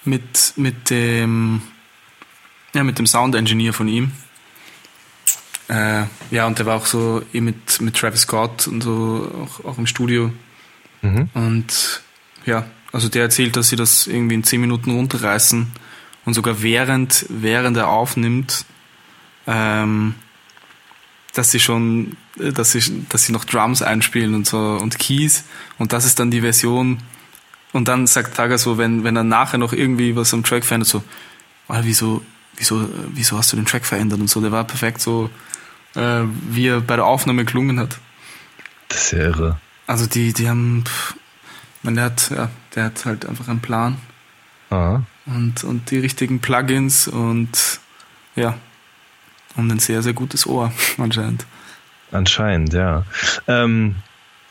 mit, mit dem ja, mit dem Sound Engineer von ihm. Äh, ja, und der war auch so eh mit, mit Travis Scott und so auch, auch im Studio. Mhm. Und ja, also der erzählt, dass sie das irgendwie in 10 Minuten runterreißen und sogar während, während er aufnimmt, ähm, dass sie schon, dass sie, dass sie noch Drums einspielen und so und Keys und das ist dann die Version. Und dann sagt Taga so, wenn, wenn er nachher noch irgendwie was am Track verändert, so, ah, wieso, wieso, wieso hast du den Track verändert und so, der war perfekt so, äh, wie er bei der Aufnahme gelungen hat. Das ist ja irre. Also die, die haben, pff, man, der hat, ja, der hat halt einfach einen Plan. Aha. Und, und die richtigen Plugins und ja, und ein sehr, sehr gutes Ohr, anscheinend. Anscheinend, ja. Ähm,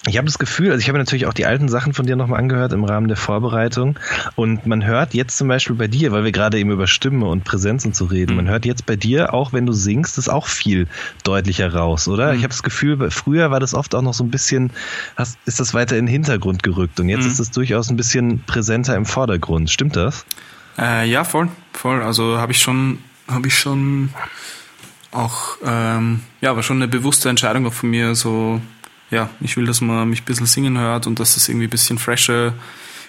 ich habe das Gefühl, also ich habe natürlich auch die alten Sachen von dir nochmal angehört im Rahmen der Vorbereitung und man hört jetzt zum Beispiel bei dir, weil wir gerade eben über Stimme und Präsenzen zu reden, mhm. man hört jetzt bei dir, auch wenn du singst, das auch viel deutlicher raus, oder? Mhm. Ich habe das Gefühl, früher war das oft auch noch so ein bisschen, ist das weiter in den Hintergrund gerückt und jetzt mhm. ist es durchaus ein bisschen präsenter im Vordergrund. Stimmt das? Äh, ja, voll, voll. Also habe ich schon, habe ich schon auch, ähm, ja, war schon eine bewusste Entscheidung auch von mir, so, ja, ich will, dass man mich ein bisschen singen hört und dass es irgendwie ein bisschen fresher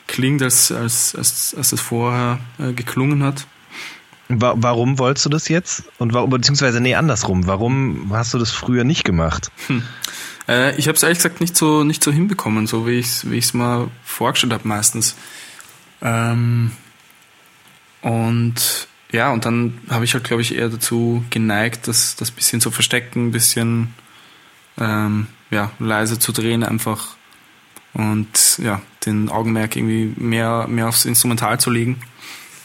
klingt, als, als, als, als es vorher äh, geklungen hat. Warum wolltest du das jetzt? Und warum, beziehungsweise, nee, andersrum. Warum hast du das früher nicht gemacht? Hm. Äh, ich habe es ehrlich gesagt nicht so nicht so hinbekommen, so wie ich es wie ich's mal vorgestellt habe meistens. Ähm, und ja, und dann habe ich halt, glaube ich, eher dazu geneigt, das, das bisschen zu verstecken, ein bisschen ähm, ja, leise zu drehen einfach und ja, den Augenmerk irgendwie mehr, mehr aufs Instrumental zu legen.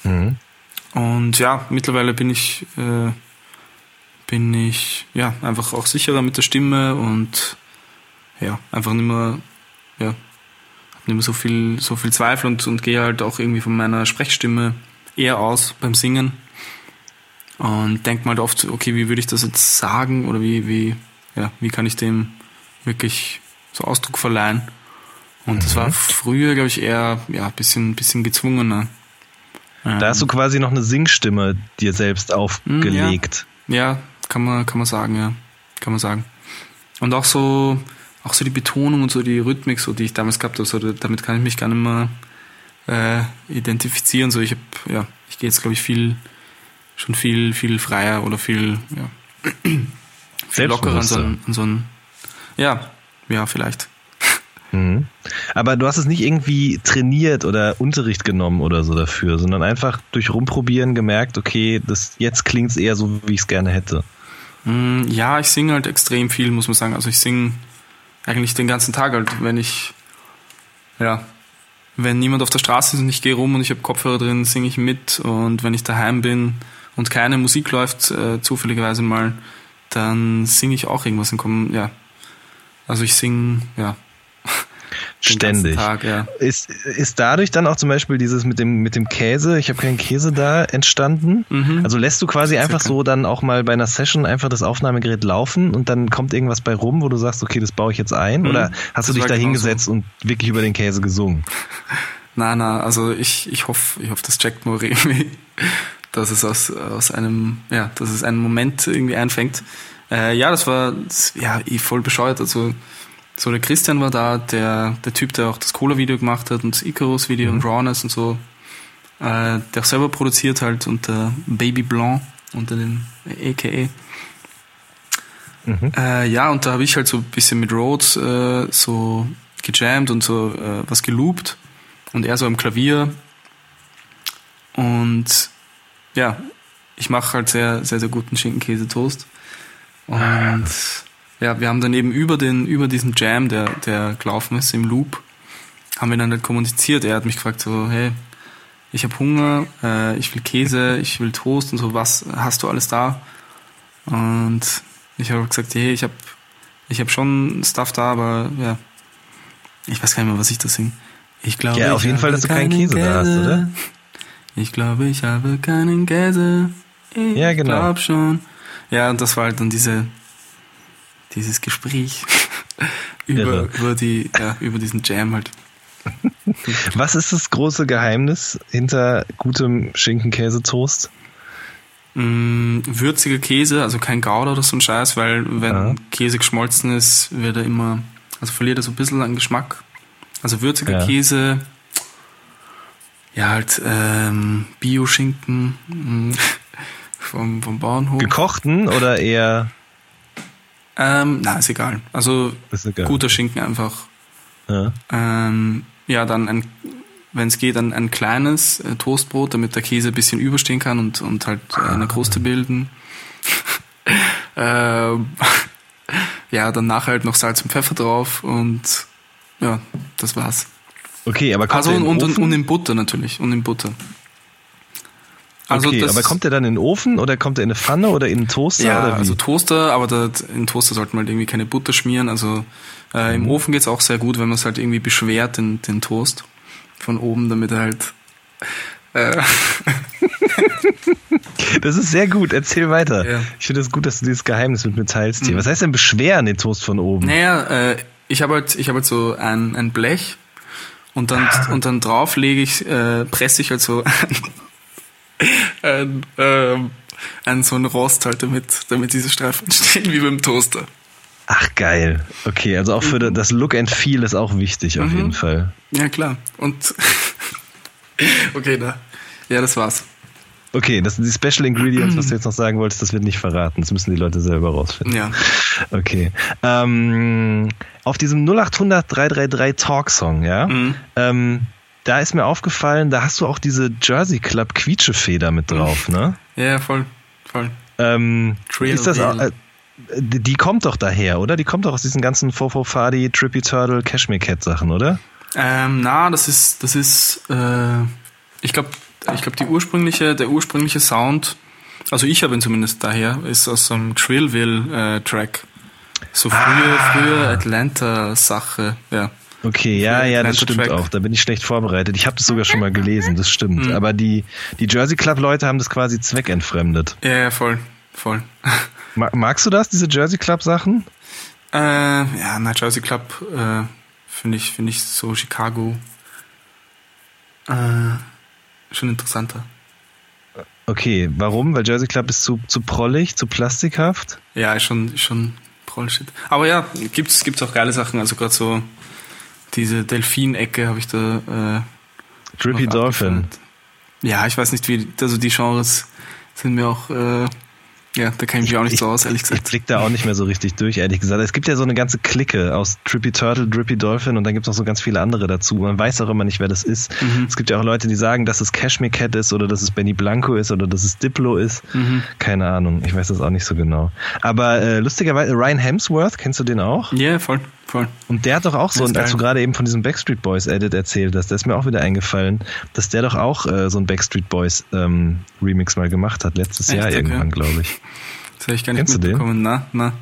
Mhm. Und ja, mittlerweile bin ich, äh, bin ich ja einfach auch sicherer mit der Stimme und ja, einfach nicht mehr, ja, nicht mehr so viel, so viel Zweifel und, und gehe halt auch irgendwie von meiner Sprechstimme eher aus beim Singen. Und denke mal halt oft, okay, wie würde ich das jetzt sagen oder wie, wie, ja, wie kann ich dem wirklich so Ausdruck verleihen? Und das war Mhm. früher, glaube ich, eher ja, ein bisschen, bisschen gezwungener. Da hast du quasi noch eine Singstimme dir selbst aufgelegt. Ja, kann man, kann man sagen, ja. Kann man sagen. Und auch so, auch so die Betonung und so die Rhythmik, so die ich damals gehabt habe, so, damit kann ich mich gar nicht mehr äh, identifizieren. So, ich habe, ja, ich gehe jetzt, glaube ich, viel, schon viel, viel freier oder viel, ja, viel lockerer an so, ein, an so ein, ja, ja, vielleicht. Mhm. Aber du hast es nicht irgendwie trainiert oder Unterricht genommen oder so dafür, sondern einfach durch Rumprobieren gemerkt, okay, das, jetzt klingt es eher so, wie ich es gerne hätte. Mm, Ja, ich singe halt extrem viel, muss man sagen. Also ich singe eigentlich den ganzen Tag halt, wenn ich, ja, wenn niemand auf der Straße ist und ich gehe rum und ich habe Kopfhörer drin, singe ich mit. Und wenn ich daheim bin und keine Musik läuft, äh, zufälligerweise mal, dann singe ich auch irgendwas und komme, ja. Also ich singe, ja. Ständig. Tag, ja. Ist, ist dadurch dann auch zum Beispiel dieses mit dem, mit dem Käse, ich habe keinen Käse da, entstanden? Mhm. Also lässt du quasi einfach so dann auch mal bei einer Session einfach das Aufnahmegerät laufen und dann kommt irgendwas bei rum, wo du sagst, okay, das baue ich jetzt ein? Mhm. Oder hast du Das dich war da genau hingesetzt und wirklich über den Käse gesungen? Na, na, also ich, ich hoffe, ich hoffe, das checkt nur irgendwie, dass es aus, aus einem, ja, dass es einen Moment irgendwie einfängt. Äh, ja, das war, das, ja, eh voll bescheuert. Also, so der Christian war da, der, der Typ, der auch das Cola-Video gemacht hat und das Icarus-Video und Rawness und so, äh, der auch selber produziert halt unter Baby Blanc, unter dem AKA. Mhm. Äh, ja, und da habe ich halt so ein bisschen mit Rhodes äh, so gejammt und so äh, was geloopt und er so am Klavier. Und ja, ich mache halt sehr, sehr, sehr guten Schinkenkäse-Toast. Und ja, wir haben dann eben über den, über diesen Jam, der, der gelaufen ist im Loop, haben wir dann halt kommuniziert. Er hat mich gefragt so, hey, ich habe Hunger, äh, ich will Käse, ich will Toast und so, was hast du alles da? Und ich habe gesagt, hey, ich habe ich hab schon Stuff da, aber ja, ich weiß gar nicht mehr, was ich da singe. Ich glaube, Ja, auf ich jeden Fall, dass du keinen Käse da hast, oder? Ich glaube, ich habe keinen Käse. Ich Ja, genau. glaub schon. Ja, und das war halt dann diese, dieses Gespräch über, über, die, ja, über diesen Jam halt. Was ist das große Geheimnis hinter gutem Schinkenkäse-Toast? Mm, würziger Käse, also kein Gouda oder so ein Scheiß, weil wenn Ja. Käse geschmolzen ist, wird er immer, also verliert er so ein bisschen an Geschmack. Also würziger Ja. Käse, ja halt ähm, Bio-Schinken mm, vom, vom Bauernhof. Gekochten oder eher ähm, na, ist egal. Also ist egal. guter Schinken einfach. Ja. Ähm, ja, dann ein, wenn es geht, ein, ein kleines äh, Toastbrot, damit der Käse ein bisschen überstehen kann und, und halt äh, eine Kruste bilden. ähm, ja, dann nachher halt noch Salz und Pfeffer drauf und ja, das war's. Okay, aber kommt Also und, und, und in Butter natürlich. Und in Butter. Also okay, das- aber kommt der dann in den Ofen oder kommt der in eine Pfanne oder in einen Toaster Ja, oder wie? also Toaster, aber da, in Toaster sollte man halt irgendwie keine Butter schmieren. Also äh, Mhm. im Ofen geht's auch sehr gut, wenn man es halt irgendwie beschwert, den, den Toast von oben, damit er halt äh, das ist sehr gut, erzähl weiter. Ja. Ich finde es gut, dass du dieses Geheimnis mit mir teilst Mhm. hier. Was heißt denn beschweren, den Toast von oben? Naja, äh, ich habe halt, ich habe halt so ein, ein Blech und dann und dann drauf lege ich, äh, presse ich halt so ein, ähm, ein so ein Rost halt, damit, damit diese Streifen entstehen wie beim Toaster. Ach geil. Okay, also auch für Mhm. das Look and Feel ist auch wichtig auf jeden Fall. Ja klar. Und okay, da. Ja, das war's. Okay, das sind die Special Ingredients, was du jetzt noch sagen wolltest, das wird nicht verraten. Das müssen die Leute selber rausfinden. Ja. Okay. Ähm, auf diesem 0800 333 Talk Song, ja, Mhm. ähm, da ist mir aufgefallen, da hast du auch diese Jersey Club Quietschefeder mit drauf, ne? Ja, voll, voll. Ähm, ist das auch, äh, die kommt doch daher, oder? Die kommt doch aus diesen ganzen Fofo Fadi, Trippy Turtle, Cashmere Cat Sachen, oder? Ähm, na, das ist, das ist, äh, ich glaube, ich glaube, die ursprüngliche, der ursprüngliche Sound, also ich habe ihn zumindest daher, ist aus so einem Trillville-Track. so frühe, Ah. frühe Atlanta-Sache, ja. Okay, ja, ja, das stimmt Track. auch. Da bin ich schlecht vorbereitet. Ich habe das sogar schon mal gelesen, das stimmt. Mhm. Aber die, die Jersey Club Leute haben das quasi zweckentfremdet. Ja, ja, voll, voll. Ma- Magst du das, diese Jersey Club Sachen? äh, ja, na, Jersey Club, äh, finde ich, finde ich so Chicago, äh, schon interessanter. Okay, warum? Weil Jersey Club ist zu, zu prollig, zu plastikhaft? Ja, ist schon, schon Prollshit. Aber ja, gibt's, gibt's auch geile Sachen. Also gerade so diese Delfin-Ecke habe ich da. Äh, Drippy Dolphin. Ja, ich weiß nicht, wie. Also die Genres sind mir auch. Äh, ja, da kenne ich mich auch nicht so aus, ehrlich Ich gesagt. blick da auch nicht mehr so richtig durch, ehrlich gesagt. Es gibt ja so eine ganze Clique aus Trippy Turtle, Drippy Dolphin und dann gibt es noch so ganz viele andere dazu. Man weiß auch immer nicht, wer das ist. Mhm. Es gibt ja auch Leute, die sagen, dass es Cashmere Cat ist oder dass es Benny Blanco ist oder dass es Diplo ist. Mhm. Keine Ahnung, ich weiß das auch nicht so genau. Aber äh, lustigerweise, Ryan Hemsworth, kennst du den auch? Ja, voll, voll. Und der hat doch auch so, und als du gerade eben von diesem Backstreet Boys Edit erzählt hast, da ist mir auch wieder eingefallen, dass der doch auch äh, so ein Backstreet Boys ähm, Remix mal gemacht hat, letztes Echt? Jahr Okay. irgendwann, glaube ich. Das habe ich gar nicht Kennst du den? mitbekommen. Na, na.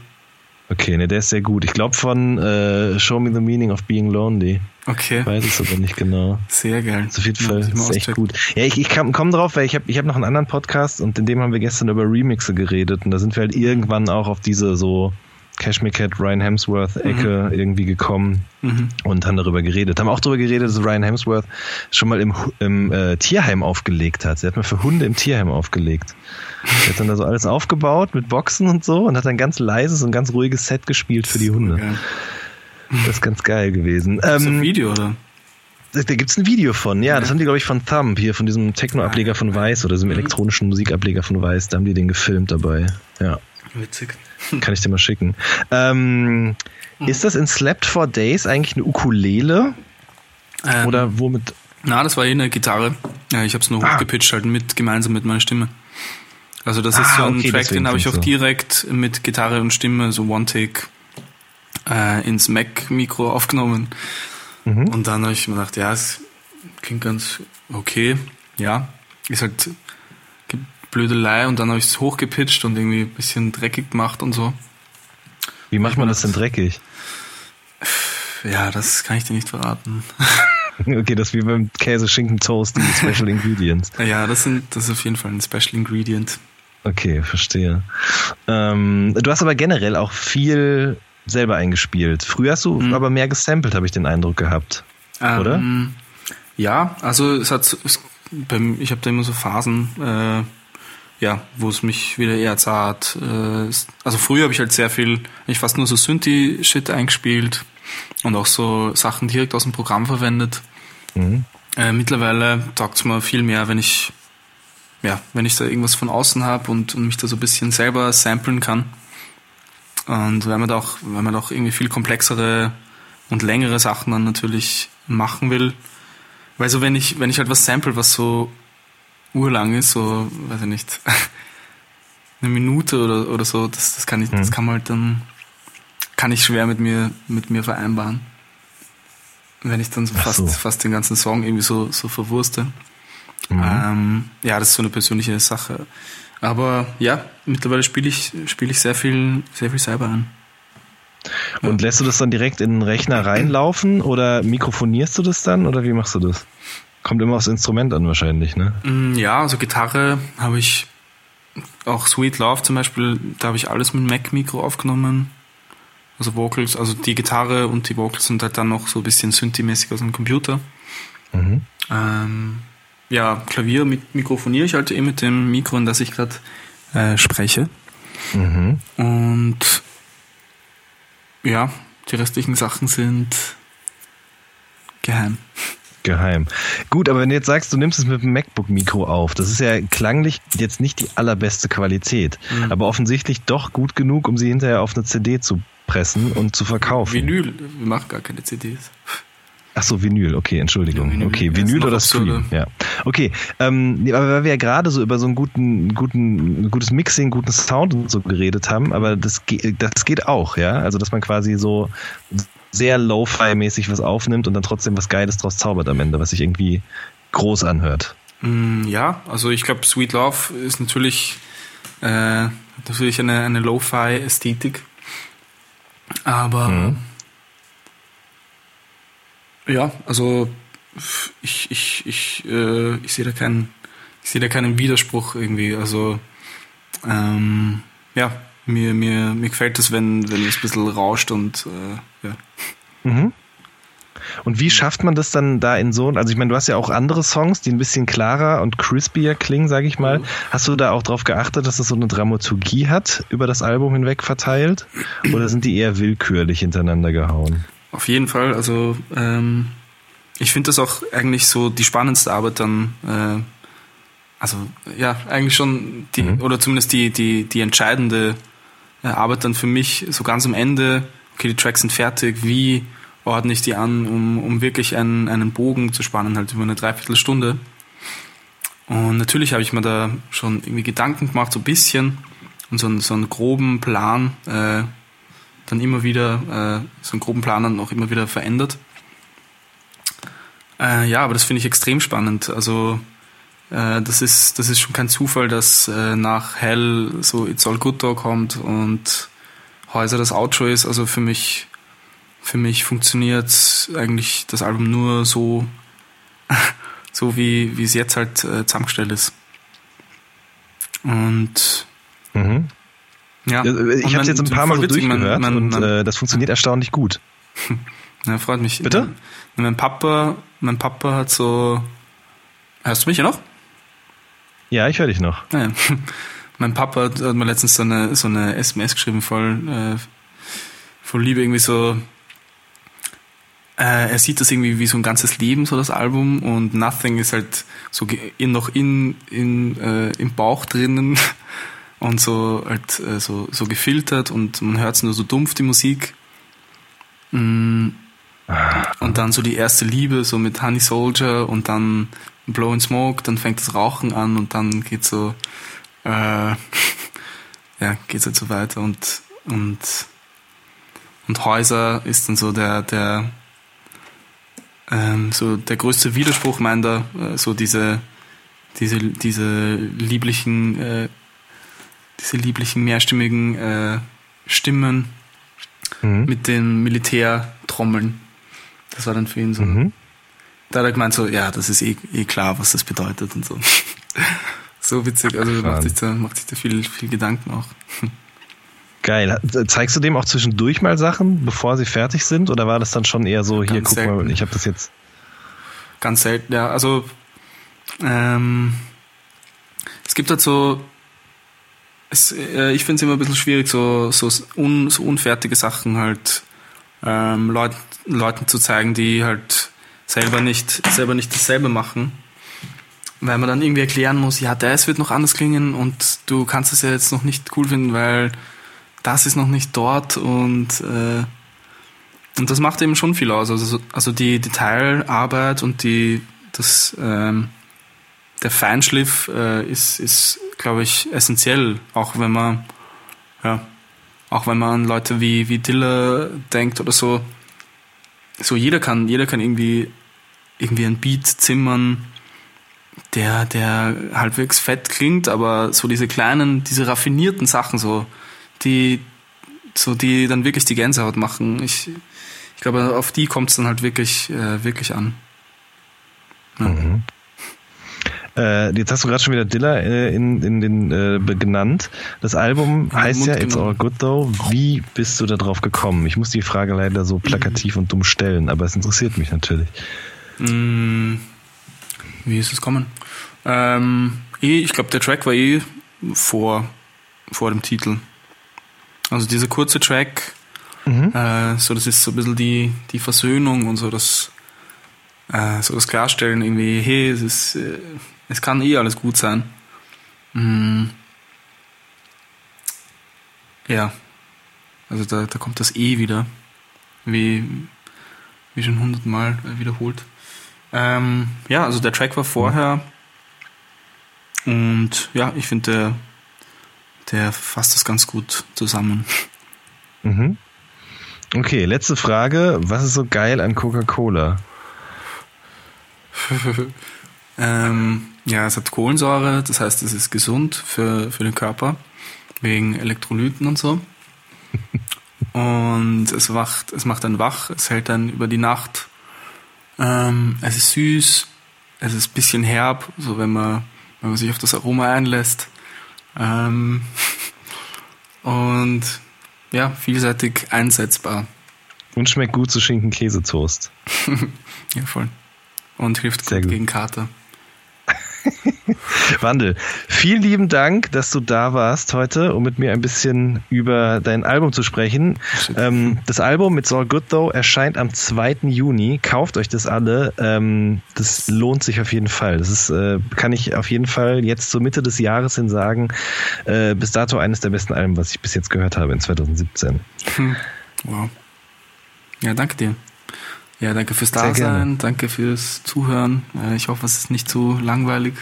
Okay, ne, der ist sehr gut. Ich glaube von äh, Show Me the Meaning of Being Lonely. Okay. Weiß es aber nicht genau. Sehr geil. Auf jeden Ja, Fall ich mal ist echt gut. Ja, ich, ich komme komm drauf, weil ich habe ich hab noch einen anderen Podcast und in dem haben wir gestern über Remixe geredet und da sind wir halt irgendwann auch auf diese so Cashmere Cat, Ryan Hemsworth Ecke irgendwie gekommen Mhm. und haben darüber geredet. Haben auch darüber geredet, dass Ryan Hemsworth schon mal im, im äh, Tierheim aufgelegt hat. Er hat mal für Hunde im Tierheim aufgelegt. Er hat dann da so alles aufgebaut mit Boxen und so und hat dann ganz leises und ganz ruhiges Set gespielt für die Hunde. Geil. Das ist ganz geil gewesen. Ist das ein Ähm, Video, oder? da gibt's ein Video von, ja, das haben die, glaube ich, von Thumb, hier von diesem Techno-Ableger von Weiß oder diesem Mhm. elektronischen Musikableger von Weiß, da haben die den gefilmt dabei. Ja, Witzig. kann ich dir mal schicken. Ähm, Mhm. Ist das in Slept for Days eigentlich eine Ukulele? Ähm, Oder womit? Na, das war eh eine Gitarre. Ja, ich habe es nur Ah. hochgepitcht, halt mit, gemeinsam mit meiner Stimme. Also das ist Ah, so ein okay, Track, den habe ich auch so. direkt mit Gitarre und Stimme, so One-Take, äh, ins Mac-Mikro aufgenommen. Mhm. Und dann habe ich mir gedacht, ja, es klingt ganz okay. Ja, ist halt Blödelei. Und dann habe ich es hochgepitcht und irgendwie ein bisschen dreckig gemacht und so. Wie macht man das denn dreckig? Ja, das kann ich dir nicht verraten. Okay, das ist wie beim Käse, Schinken, Toast, die Special Ingredients. Ja, das, sind, das ist auf jeden Fall ein Special Ingredient. Okay, verstehe. Ähm, du hast aber generell auch viel selber eingespielt. Früher hast du Mhm. aber mehr gesampelt, habe ich den Eindruck gehabt. Oder? Ähm, ja, also es hat, es, ich habe da immer so Phasen, äh, ja, wo es mich wieder eher zart. Äh, also früher habe ich halt sehr viel, ich fast nur so Synthi-Shit eingespielt und auch so Sachen direkt aus dem Programm verwendet. Mhm. Äh, mittlerweile taugt es mir viel mehr, wenn ich, ja, wenn ich da irgendwas von außen habe und, und mich da so ein bisschen selber samplen kann. Und wenn man da auch, wenn man da auch irgendwie viel komplexere und längere Sachen dann natürlich machen will. Weil so wenn ich, wenn ich halt was sample, was so urlang ist, so, weiß ich nicht, eine Minute oder, oder so, das, das kann ich, das Mhm. kann man halt dann, kann ich schwer mit mir, mit mir vereinbaren. Wenn ich dann so fast, so. fast den ganzen Song irgendwie so, so verwurste. Mhm. Ähm, ja, das ist so eine persönliche Sache. Aber ja, mittlerweile spiele ich, spiele ich sehr viel, sehr viel selber an. Und lässt du das dann direkt in den Rechner reinlaufen oder mikrofonierst du das dann oder wie machst du das? Kommt immer aufs Instrument an wahrscheinlich, ne? Mm, Ja, also Gitarre habe ich auch Sweet Love zum Beispiel, da habe ich alles mit Mac-Mikro aufgenommen. Also Vocals, also die Gitarre und die Vocals sind halt dann noch so ein bisschen Synthi-mäßig aus dem Computer. Mhm. Ähm, ja, Klavier mit, mikrofoniere ich halt eh mit dem Mikro, in das ich gerade äh, spreche. Mhm. Und ja, die restlichen Sachen sind geheim. Geheim. Gut, aber wenn du jetzt sagst, du nimmst es mit dem MacBook-Mikro auf, das ist ja klanglich jetzt nicht die allerbeste Qualität, mhm. aber offensichtlich doch gut genug, um sie hinterher auf eine CD zu pressen und zu verkaufen. Vinyl, wir machen gar keine CDs. Ach so, Vinyl, okay, Entschuldigung. Ja, Vinyl, okay, Vinyl oder Stream, ja. Okay, ähm, aber weil wir ja gerade so über so einen guten, guten, gutes Mixing, guten Sound und so geredet haben, aber das, das geht auch, ja. Also, dass man quasi so sehr Lo-Fi-mäßig was aufnimmt und dann trotzdem was Geiles draus zaubert am Ende, was sich irgendwie groß anhört. Mm, ja, also ich glaube, Sweet Love ist natürlich, äh, natürlich eine, eine Lo-Fi-Ästhetik. Aber mhm. ja, also ich, ich, ich, äh, ich sehe da keinen, ich sehe da keinen Widerspruch irgendwie. Also ähm, ja, mir, mir, mir gefällt es, wenn, wenn es ein bisschen rauscht und äh, ja. Mhm. Und wie schafft man das dann da in so, also ich meine, du hast ja auch andere Songs, die ein bisschen klarer und crispier klingen, sage ich mal. Mhm. Hast du da auch darauf geachtet, dass es so eine Dramaturgie hat, über das Album hinweg verteilt? Oder sind die eher willkürlich hintereinander gehauen? Auf jeden Fall, also ähm, ich finde das auch eigentlich so die spannendste Arbeit dann, äh, also ja, eigentlich schon die, mhm. oder zumindest die, die, die entscheidende äh, Arbeit dann für mich so ganz am Ende, okay, die Tracks sind fertig, wie ordne ich die an, um, um wirklich einen, einen Bogen zu spannen, halt über eine Dreiviertelstunde. Und natürlich habe ich mir da schon irgendwie Gedanken gemacht, so ein bisschen, und so einen, so einen groben Plan, äh, dann immer wieder, äh, so einen groben Plan dann auch immer wieder verändert. Äh, ja, aber das finde ich extrem spannend. Also äh, das ist das ist schon kein Zufall, dass äh, nach Hell so It's All Good da kommt und Häuser das Outro ist. Also für mich für mich funktioniert eigentlich das Album nur so so wie wie es jetzt halt äh, zusammengestellt ist. Und mhm. ja, ich habe es jetzt ein paar Mal so durchgehört man, man, und äh, das funktioniert erstaunlich gut. Ja, freut mich. Bitte? Mein Papa, mein Papa hat so. Hörst du mich ja noch? Ja, ich höre dich noch. Ja. Mein Papa hat mir letztens so eine, so eine SMS geschrieben, voll, äh, voll Liebe, irgendwie so. Äh, er sieht das irgendwie wie so ein ganzes Leben, so das Album, und Nothing ist halt so in, noch in, in, äh, im Bauch drinnen und so halt äh, so, so gefiltert und man hört es nur so dumpf, die Musik. Mm. Und dann so die erste Liebe, so mit Honey Soldier und dann Blow and Smoke, dann fängt das Rauchen an und dann geht so, äh, ja, geht's halt so weiter und, und, und Häuser ist dann so der, der, ähm, so der größte Widerspruch meiner, äh, so diese, diese, diese lieblichen, äh, diese lieblichen mehrstimmigen äh, Stimmen mhm. mit den Militärtrommeln. Das war dann für ihn so. Mhm. Da hat er gemeint so, ja, das ist eh, eh klar, was das bedeutet und so. so witzig, also macht sich, da, macht sich da viel, viel Gedanken auch. Geil. Zeigst du dem auch zwischendurch mal Sachen, bevor sie fertig sind? Oder war das dann schon eher so, hier, guck selten. mal, ich habe das jetzt. Ganz selten, ja. Also ähm, es gibt halt so es, äh, ich finde es immer ein bisschen schwierig, so, so, un, so unfertige Sachen halt ähm, Leut, Leuten zu zeigen, die halt selber nicht, selber nicht dasselbe machen. Weil man dann irgendwie erklären muss, ja, das wird noch anders klingen und du kannst es ja jetzt noch nicht cool finden, weil das ist noch nicht dort und, äh, und das macht eben schon viel aus. Also, also die Detailarbeit und die, das, ähm, der Feinschliff äh, ist, ist glaube ich, essentiell, auch wenn man, ja, auch wenn man an Leute wie, wie Diller denkt oder so. So jeder kann, jeder kann irgendwie, irgendwie ein Beat zimmern, der, der halbwegs fett klingt, aber so diese kleinen, diese raffinierten Sachen so, die, so die dann wirklich die Gänsehaut machen. Ich, ich glaube, auf die kommt es dann halt wirklich, äh, wirklich an. Ja. Mhm. Äh, jetzt hast du gerade schon wieder Dilla äh, in, in den äh, genannt. Das Album heißt ja It's All Good Though. Wie bist du da drauf gekommen? Ich muss die Frage leider so plakativ und dumm stellen, aber es interessiert mich natürlich. Mm, wie ist es kommen? Ähm, eh, ich glaube, der Track war eh vor, vor dem Titel. Also dieser kurze Track, mhm. äh, so das ist so ein bisschen die, die Versöhnung und so das äh, so das Klarstellen irgendwie, hey, es ist, äh, es kann eh alles gut sein. Mm. Ja. Also da, da kommt das eh wieder. Wie, wie schon hundertmal wiederholt. Ähm, ja, also der Track war vorher. Und ja, ich finde, der, der fasst das ganz gut zusammen. Mhm. Okay, letzte Frage. Was ist so geil an Coca-Cola? ähm, ja, es hat Kohlensäure, das heißt, es ist gesund für, für den Körper, wegen Elektrolyten und so. und es wacht, es macht einen wach, es hält dann über die Nacht. Ähm, es ist süß, es ist ein bisschen herb, so wenn man, wenn man sich auf das Aroma einlässt. Ähm, und ja, vielseitig einsetzbar. Und schmeckt gut zu Schinken-Käse-Toast. ja, voll. Und hilft Sehr gut, gut. gegen Kater. Wandel, vielen lieben Dank, dass du da warst heute, um mit mir ein bisschen über dein Album zu sprechen. Ähm, das Album mit All Good Though erscheint am 2. Juni. Kauft euch das alle. Ähm, das lohnt sich auf jeden Fall. Das ist, äh, kann ich auf jeden Fall jetzt zur Mitte des Jahres hin sagen, äh, bis dato eines der besten Alben, was ich bis jetzt gehört habe in 2017. Hm. Wow. Ja, danke dir. Ja, danke fürs. Dasein, danke fürs Zuhören. Äh, Ich hoffe, es ist nicht zu langweilig.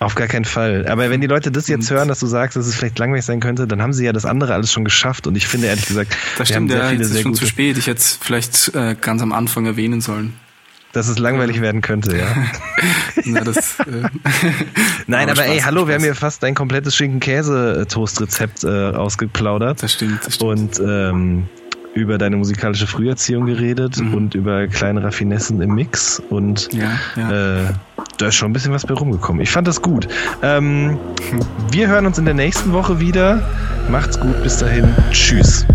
Auf gar keinen Fall. Aber wenn die Leute das jetzt hören, dass du sagst, dass es vielleicht langweilig sein könnte, dann haben sie ja das andere alles schon geschafft. Und ich finde ehrlich gesagt, Das wir haben stimmt, sehr ja, viele jetzt ist schon zu spät. Ich hätte es vielleicht äh, ganz am Anfang erwähnen sollen. dass es langweilig werden könnte, ja. Na, das, äh, Nein, aber, Aber ey, hallo, wir haben hier fast dein komplettes Schinken-Käse-Toast-Rezept äh, ausgeplaudert das stimmt. Das stimmt. und ähm, über deine musikalische Früherziehung geredet Mhm. und über kleine Raffinessen im Mix und ja, ja. äh, da ist schon ein bisschen was bei rumgekommen. Ich fand das gut. Ähm, wir hören uns in der nächsten Woche wieder. Macht's gut, bis dahin. Tschüss.